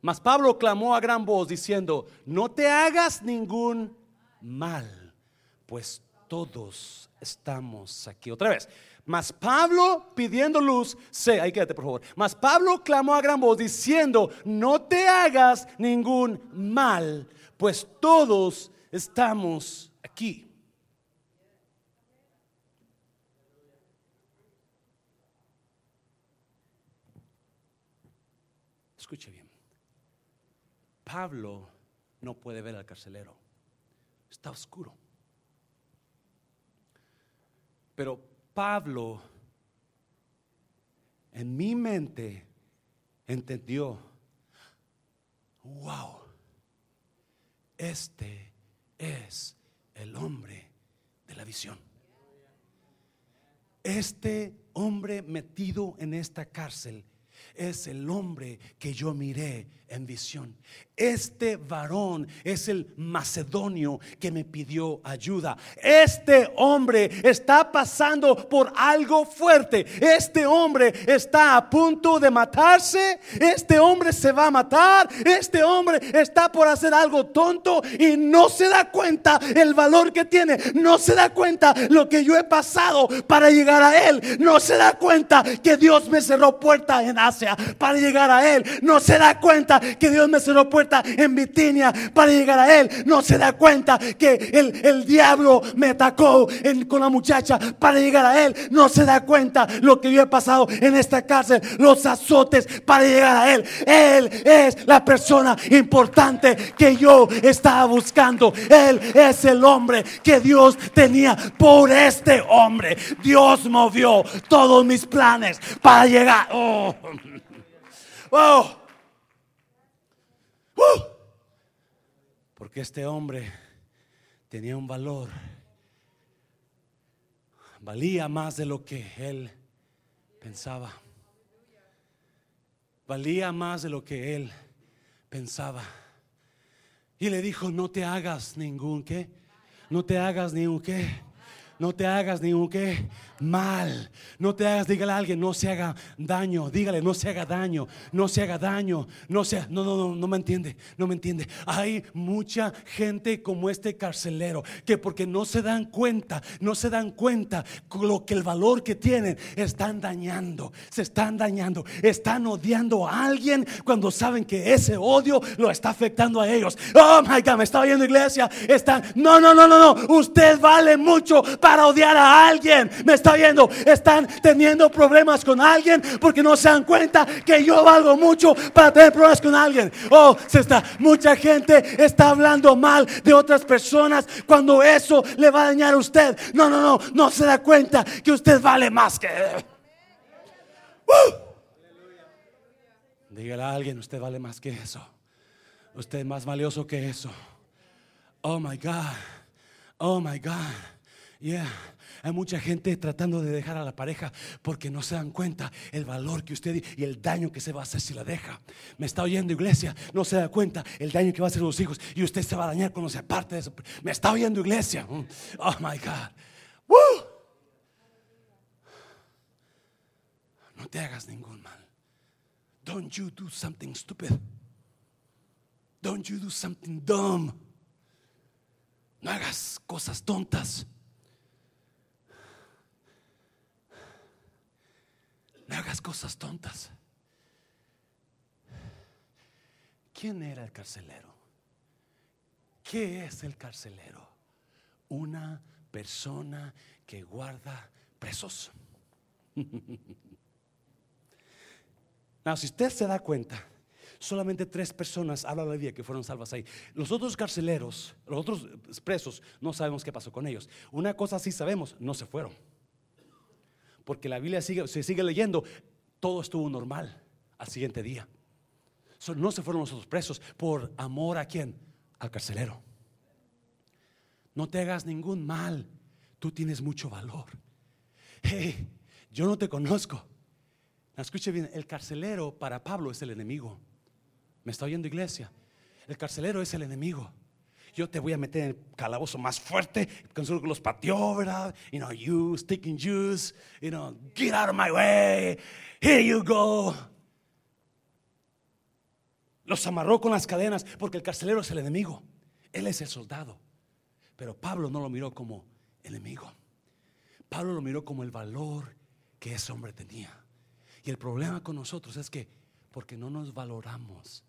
Mas Pablo clamó a gran voz diciendo, no te hagas ningún mal, pues todos estamos aquí. Otra vez. Mas Pablo pidiendo luz, sé, ahí quédate por favor. Mas Pablo clamó a gran voz diciendo, no te hagas ningún mal, pues todos estamos aquí. Escuche bien. Pablo no puede ver al carcelero. Está oscuro. Pero Pablo, en mi mente, entendió, wow, este es el hombre de la visión. Este hombre metido en esta cárcel es el hombre que yo miré en visión. Este varón es el macedonio que me pidió ayuda. Este hombre está pasando por algo fuerte. Este hombre está a punto de matarse. Este hombre se va a matar. Este hombre está por hacer algo tonto y no se da cuenta el valor que tiene. No se da cuenta lo que yo he pasado para llegar a él. No se da cuenta que Dios me cerró puerta en Asia para llegar a él. No se da cuenta que Dios me cerró puerta en Bitinia para llegar a Él. No se da cuenta que el, el diablo me atacó con la muchacha para llegar a Él. No se da cuenta lo que yo he pasado en esta cárcel, los azotes para llegar a Él. Él es la persona importante que yo estaba buscando. Él es el hombre que Dios tenía por este hombre. Dios movió todos mis planes para llegar. Oh. <laughs> oh. ¡Uh! Porque este hombre tenía un valor. Valía más de lo que él pensaba. Valía más de lo que él pensaba. Y le dijo, no te hagas ningún qué. No te hagas ningún qué. No te hagas ningún qué mal. No te hagas, dígale a alguien, no se haga daño. Dígale, no se haga daño. No se haga daño. No sea, no, no, no, no me entiende. No me entiende. Hay mucha gente como este carcelero que porque no se dan cuenta, no se dan cuenta lo que el valor que tienen, están dañando. Se están dañando. Están odiando a alguien cuando saben que ese odio lo está afectando a ellos. Oh my God, me está oyendo iglesia. Están, no, no, no, no, no. Usted vale mucho para odiar a alguien. Viendo, están teniendo problemas con alguien porque no se dan cuenta que yo valgo mucho para tener problemas con alguien. Oh, se está, mucha gente está hablando mal de otras personas cuando eso le va a dañar a usted. No, no, no, no se da cuenta que usted vale más que... Dígale a alguien, usted vale más que eso. Usted es más valioso que eso. Oh my God. Oh my God. Yeah. Hay mucha gente tratando de dejar a la pareja porque no se dan cuenta el valor que usted y el daño que se va a hacer si la deja. Me está oyendo iglesia, no se da cuenta el daño que va a hacer a los hijos y usted se va a dañar cuando se aparte de eso. Me está oyendo iglesia. Mm. Oh my God. No te hagas ningún mal. Don't you do something stupid. Don't you do something dumb. No hagas cosas tontas. No hagas cosas tontas. ¿Quién era el carcelero? ¿Qué es el carcelero? Una persona que guarda presos. <laughs> Now, si usted se da cuenta, solamente tres personas habla la vida que fueron salvas ahí. Los otros carceleros, los otros presos, no sabemos qué pasó con ellos. Una cosa sí sabemos, no se fueron porque la Biblia sigue, se sigue leyendo, todo estuvo normal al siguiente día. No se fueron los otros presos por amor a quién? Al carcelero. No te hagas ningún mal. Tú tienes mucho valor. Hey, yo no te conozco. Escuche bien, el carcelero para Pablo es el enemigo. ¿Me está oyendo iglesia? El carcelero es el enemigo. Yo te voy a meter en el calabozo más fuerte. Con los pateó, ¿verdad? You know, you sticking juice. You know, get out of my way. Here you go. Los amarró con las cadenas porque el carcelero es el enemigo. Él es el soldado. Pero Pablo no lo miró como enemigo. Pablo lo miró como el valor que ese hombre tenía. Y el problema con nosotros es que porque no nos valoramos,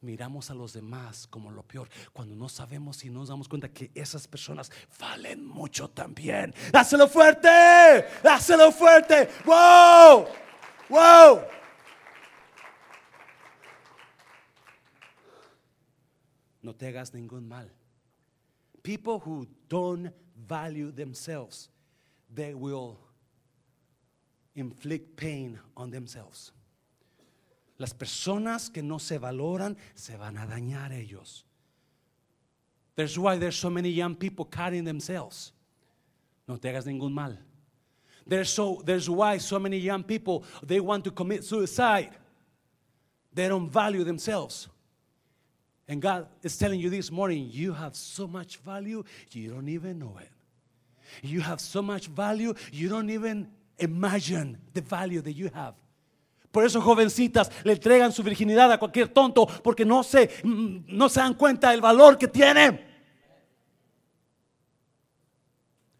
miramos a los demás como lo peor, cuando no sabemos y nos damos cuenta que esas personas valen mucho también. Dáselo fuerte, dáselo fuerte. Wow, wow. No te hagas ningún mal. People who don't value themselves, they will inflict pain on themselves. Las personas que no se valoran se van a dañar ellos. That's why there's so many young people cutting themselves. No te hagas ningún mal. There's so there's why so many young people they want to commit suicide. They don't value themselves. And God is telling you this morning, you have so much value, you don't even know it. You have so much value, you don't even imagine the value that you have. Por eso jovencitas le entregan su virginidad a cualquier tonto porque no se, mm, no se dan cuenta del valor que tiene.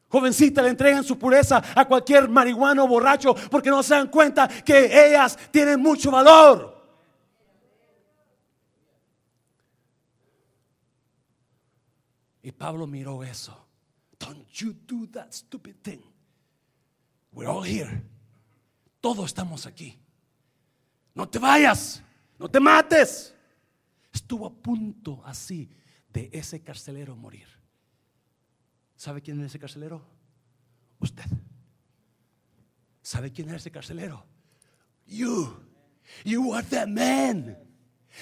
Jovencitas le entregan su pureza a cualquier marihuano borracho porque no se dan cuenta que ellas tienen mucho valor. Y Pablo miró eso. Don't you do that stupid thing. We're all here. Todos estamos aquí. No te vayas, no te mates. Estuvo a punto así de ese carcelero morir. ¿Sabe quién es ese carcelero? Usted. ¿Sabe quién es ese carcelero? You. You are the man.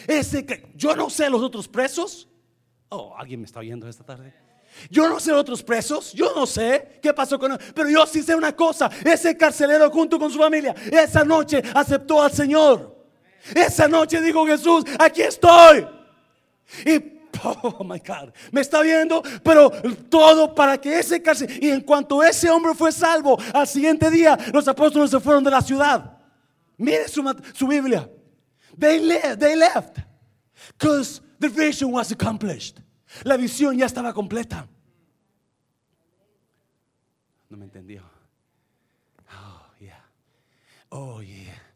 Ese que yo no sé los otros presos. Oh, alguien me está oyendo esta tarde. Yo no sé otros presos, yo no sé qué pasó con él, pero yo sí sé una cosa, ese carcelero junto con su familia, esa noche aceptó al Señor. Esa noche dijo Jesús, aquí estoy. Y Oh my God, me está viendo, pero todo para que ese carcelero, y en cuanto ese hombre fue salvo, al siguiente día los apóstoles se fueron de la ciudad. Mire su, su Biblia. They, left, they left because the vision was accomplished. La visión ya estaba completa. No me entendió. Oh, yeah. Oh, yeah.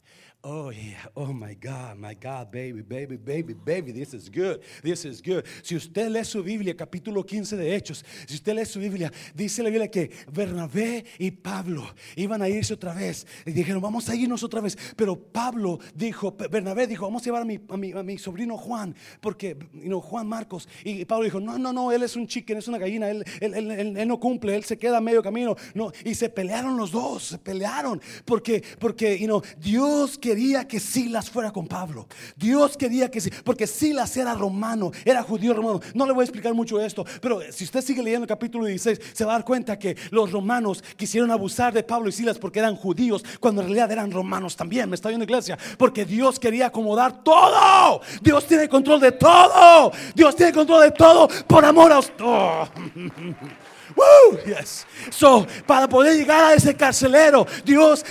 Oh, yeah. Oh, my God, my God, baby, baby, baby, baby. This is good. This is good. Si usted lee su Biblia, capítulo 15 de Hechos, si usted lee su Biblia, dice la Biblia que Bernabé y Pablo iban a irse otra vez. Y dijeron, vamos a irnos otra vez. Pero Pablo dijo, Bernabé dijo, vamos a llevar a mi, a mi, a mi sobrino Juan, porque, you Juan Marcos. Y Pablo dijo, no, no, no, él es un chicken, es una gallina, él, él, él, él no cumple, él se queda a medio camino. No, y se pelearon los dos, se pelearon, porque, porque, you know, Dios que quería que Silas fuera con Pablo. Dios quería que sí, porque Silas era romano, era judío romano. No le voy a explicar mucho esto, pero si usted sigue leyendo el capítulo 16, se va a dar cuenta que los romanos quisieron abusar de Pablo y Silas porque eran judíos, cuando en realidad eran romanos también. Me está viendo iglesia, porque Dios quería acomodar todo. Dios tiene control de todo. Dios tiene control de todo por amor a usted. Oh. <laughs> Woo, yes. So, para poder llegar a ese carcelero, Dios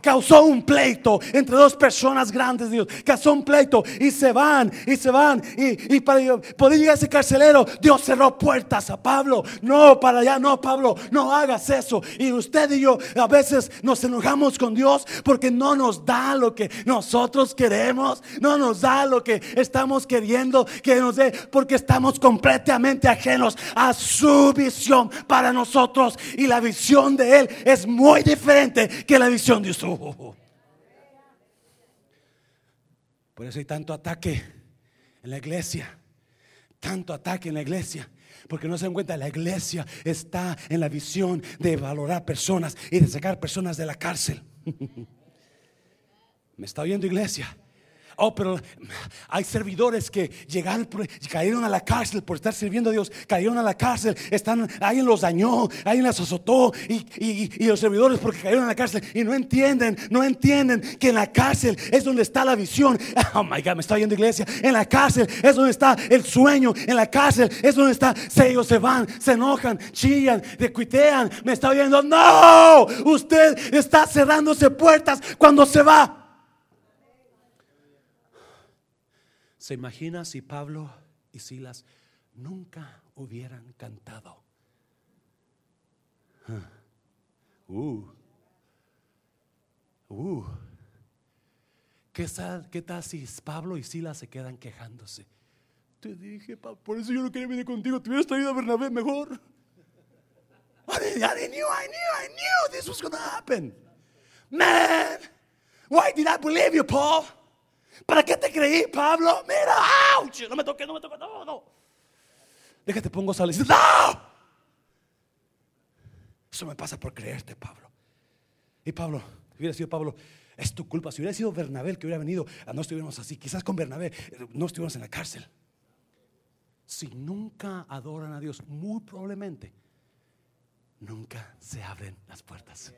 causó un pleito entre dos personas grandes. Dios causó un pleito y se van y se van. Y, para poder llegar a ese carcelero, Dios cerró puertas a Pablo. No, para allá, no, Pablo, no hagas eso. Y usted y yo a veces nos enojamos con Dios porque no nos da lo que nosotros queremos, no nos da lo que estamos queriendo que nos dé, porque estamos completamente ajenos a su visión para nosotros y la visión de Él es muy diferente que la visión de usted. Por eso hay tanto ataque en la iglesia, tanto ataque en la iglesia. Porque no se dan cuenta, la iglesia está en la visión de valorar personas y de sacar personas de la cárcel. <laughs> ¿Me está oyendo iglesia? Oh, pero hay servidores que llegaron, cayeron a la cárcel por estar sirviendo a Dios, cayeron a la cárcel, están, alguien los dañó, alguien los azotó y, y, los servidores porque cayeron a la cárcel y no entienden, no entienden que en la cárcel es donde está la visión. <laughs> Oh my God, me está yendo iglesia. En la cárcel es donde está el sueño, en la cárcel es donde está, ellos se van, se enojan, chillan, decuitean, me está oyendo. No, usted está cerrándose puertas cuando se va. ¿Se imagina si Pablo y Silas nunca hubieran cantado? Uh. Uh. ¿Qué, tal, ¿Qué tal si Pablo y Silas se quedan quejándose? Te dije, por eso yo no quería venir contigo. Te hubieras traído a Bernabé mejor. I, knew, I knew, I knew this was going to happen. Man, why did I believe you, Paul? ¿Para qué te creí, Pablo? Mira, ouch, no me toques, no me toques, no, no. Déjate, pongo sal ¡No! Eso me pasa por creerte, Pablo. Y Pablo, hubiera sido Pablo, es tu culpa. Si hubiera sido Bernabé que hubiera venido, ah, no estuviéramos así. Quizás con Bernabé eh, no estuviéramos en la cárcel. Si nunca adoran a Dios, muy probablemente nunca se abren las puertas.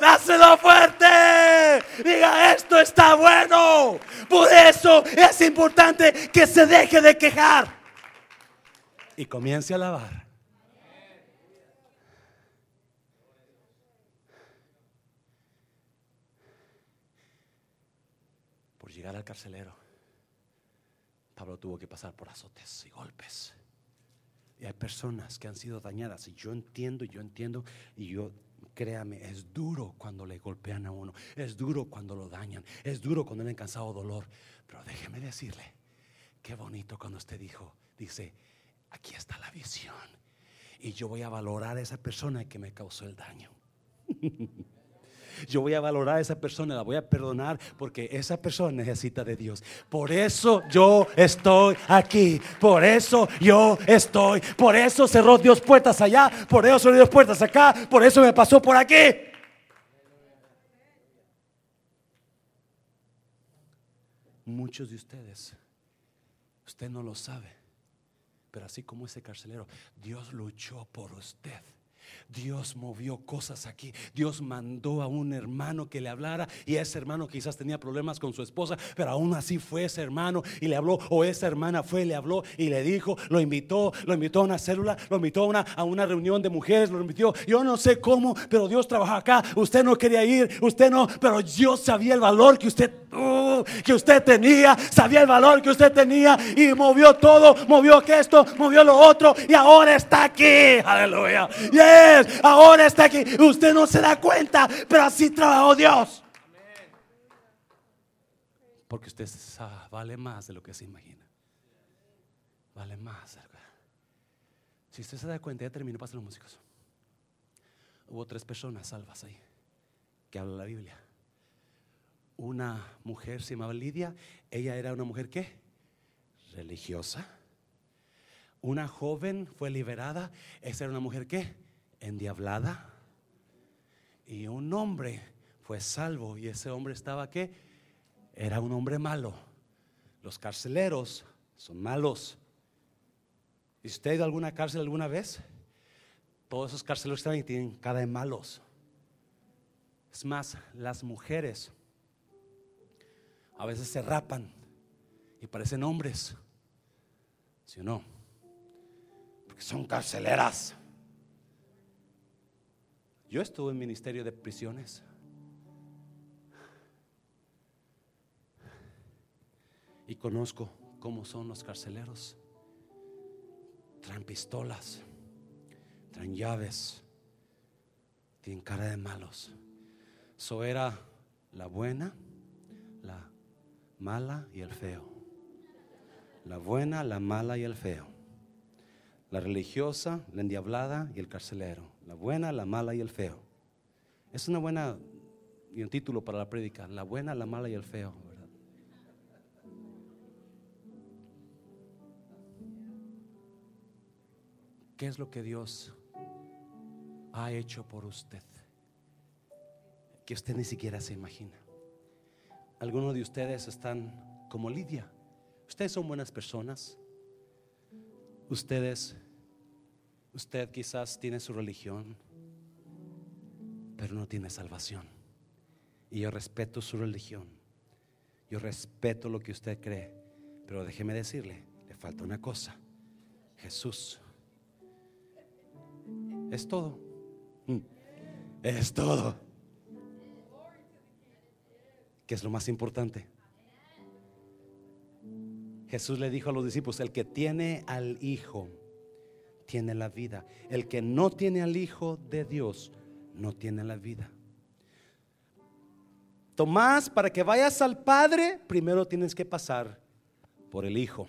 Dáselo fuerte. Diga, esto está bueno. Por eso es importante que se deje de quejar y comience a lavar. Por llegar al carcelero, Pablo tuvo que pasar por azotes y golpes. Y hay personas que han sido dañadas. Y yo entiendo, yo entiendo, y yo Créame, es duro cuando le golpean a uno, es duro cuando lo dañan, es duro cuando le han cansado dolor. Pero déjeme decirle, qué bonito cuando usted dijo, dice, aquí está la visión. Y yo voy a valorar a esa persona que me causó el daño. <laughs> Yo voy a valorar a esa persona, la voy a perdonar porque esa persona necesita de Dios. Por eso yo estoy aquí. Por eso yo estoy. Por eso cerró Dios puertas allá. Por eso cerró Dios puertas acá. Por eso me pasó por aquí. Muchos de ustedes, usted no lo sabe, pero así como ese carcelero, Dios luchó por usted. Dios movió cosas aquí. Dios mandó a un hermano que le hablara y ese hermano quizás tenía problemas con su esposa, pero aún así fue ese hermano y le habló o esa hermana fue y le habló y le dijo, lo invitó, lo invitó a una célula, lo invitó a una, a una reunión de mujeres, lo invitó. Yo no sé cómo, pero Dios trabajó acá. Usted no quería ir, usted no, pero Dios sabía el valor que usted uh, que usted tenía, sabía el valor que usted tenía y movió todo, movió esto, movió lo otro y ahora está aquí. Aleluya. Ahora está aquí. Usted no se da cuenta, pero así trabajó Dios. Porque usted vale más de lo que se imagina. Vale más. Si usted se da cuenta, ya terminó, pasen los músicos. Hubo tres personas salvas ahí que habla la Biblia. Una mujer se llamaba Lidia. Ella era una mujer que religiosa. Una joven fue liberada. Esa era una mujer que endiablada. Y un hombre fue salvo y ese hombre estaba que era un hombre malo. Los carceleros son malos. ¿Y usted ha ido a alguna cárcel alguna vez? Todos esos carceleros están y tienen cara de malos. Es más, las mujeres a veces se rapan y parecen hombres. ¿Sí o no? Porque son carceleras. Yo estuve en ministerio de prisiones. Y conozco cómo son los carceleros. Traen pistolas, traen llaves, tienen cara de malos. Eso era la buena, la mala y el feo. La buena, la mala y el feo. La religiosa, la endiablada y el carcelero la buena, la mala y el feo. Es una buena y un título para la prédica, la buena, la mala y el feo, ¿Qué es lo que Dios ha hecho por usted? Que usted ni siquiera se imagina. Algunos de ustedes están como Lidia. Ustedes son buenas personas. Ustedes, usted quizás tiene su religión, pero no tiene salvación. Y yo respeto su religión. Yo respeto lo que usted cree. Pero déjeme decirle, le falta una cosa. Jesús. Es todo. Mm. Es todo. ¿Qué es lo más importante? Jesús le dijo a los discípulos, el que tiene al Hijo, tiene la vida. El que no tiene al Hijo de Dios, no tiene la vida. Tomás, para que vayas al Padre, primero tienes que pasar por el Hijo.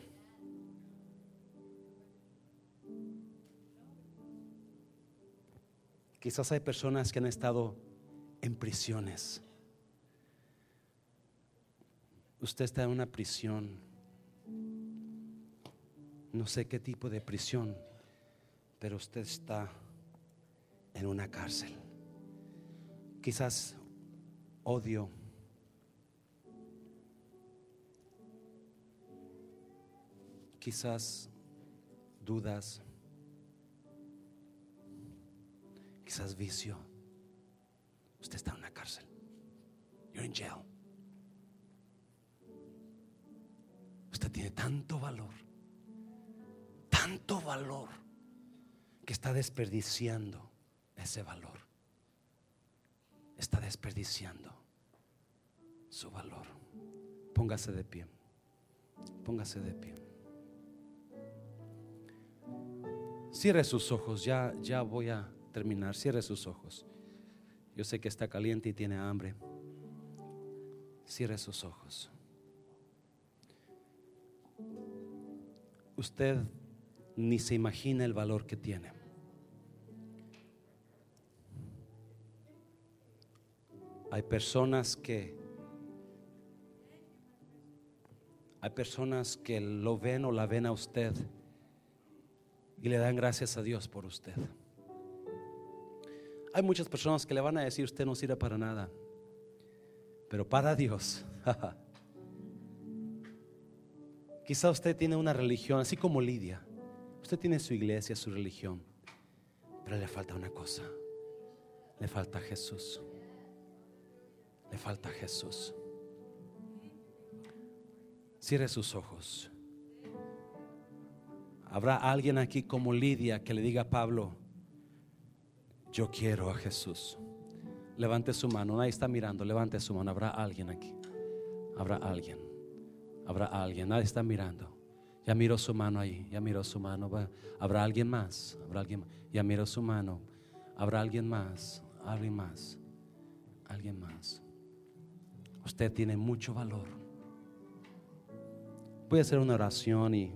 Quizás hay personas que han estado en prisiones. Usted está en una prisión no sé qué tipo de prisión, pero usted está en una cárcel. Quizás odio. Quizás dudas. Quizás vicio. Usted está en una cárcel. You're in jail. Usted tiene tanto valor tanto valor que está desperdiciando ese valor. Está desperdiciando su valor. Póngase de pie. Póngase de pie. Cierre sus ojos, ya, ya voy a terminar. Cierre sus ojos. Yo sé que está caliente y tiene hambre. Cierre sus ojos. Usted ni se imagina el valor que tiene. Hay personas que hay personas que lo ven o la ven a usted y le dan gracias a Dios por usted. Hay muchas personas que le van a decir usted no sirve para nada, pero para Dios. <laughs> Quizá usted tiene una religión así como Lidia. Usted tiene su iglesia, su religión, pero le falta una cosa. Le falta Jesús. Le falta Jesús. Cierre sus ojos. Habrá alguien aquí como Lidia que le diga a Pablo, yo quiero a Jesús. Levante su mano, nadie está mirando, levante su mano. Habrá alguien aquí. Habrá alguien. Habrá alguien, nadie está mirando. Ya miró su mano ahí, ya miró su mano. ¿Habrá alguien más? ¿Habrá alguien más? Ya miró su mano. ¿Habrá alguien más? Alguien más. Alguien más. Usted tiene mucho valor. Voy a hacer una oración y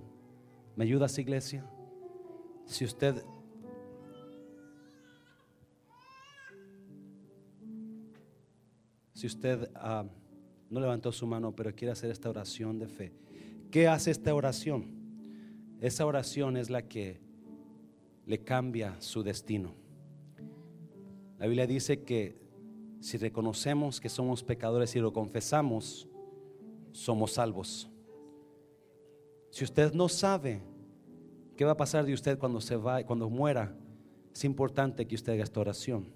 ¿me ayudas, iglesia? Si usted si usted ah, no levantó su mano, pero quiere hacer esta oración de fe, ¿Qué hace esta oración? Esa oración es la que le cambia su destino. La Biblia dice que si reconocemos que somos pecadores y lo confesamos, somos salvos. Si usted no sabe qué va a pasar de usted cuando se va, cuando muera, es importante que usted haga esta oración.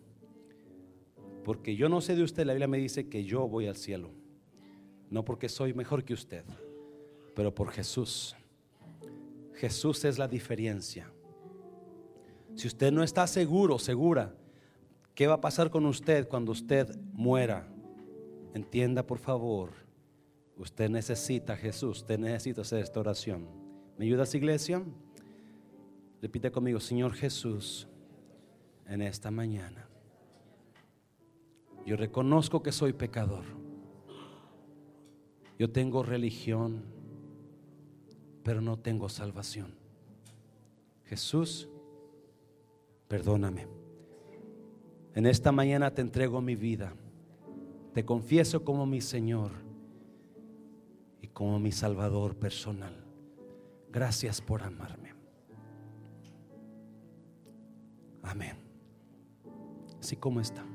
Porque yo no sé de usted, la Biblia me dice que yo voy al cielo. No porque soy mejor que usted pero por Jesús. Jesús es la diferencia. Si usted no está seguro, segura, ¿qué va a pasar con usted cuando usted muera? Entienda por favor, usted necesita a Jesús, usted necesita hacer esta oración. ¿Me ayudas iglesia? Repite conmigo, Señor Jesús, en esta mañana. Yo reconozco que soy pecador. Yo tengo religión pero no tengo salvación. Jesús, perdóname. En esta mañana te entrego mi vida. Te confieso como mi Señor y como mi Salvador personal. Gracias por amarme. Amén. Así como está.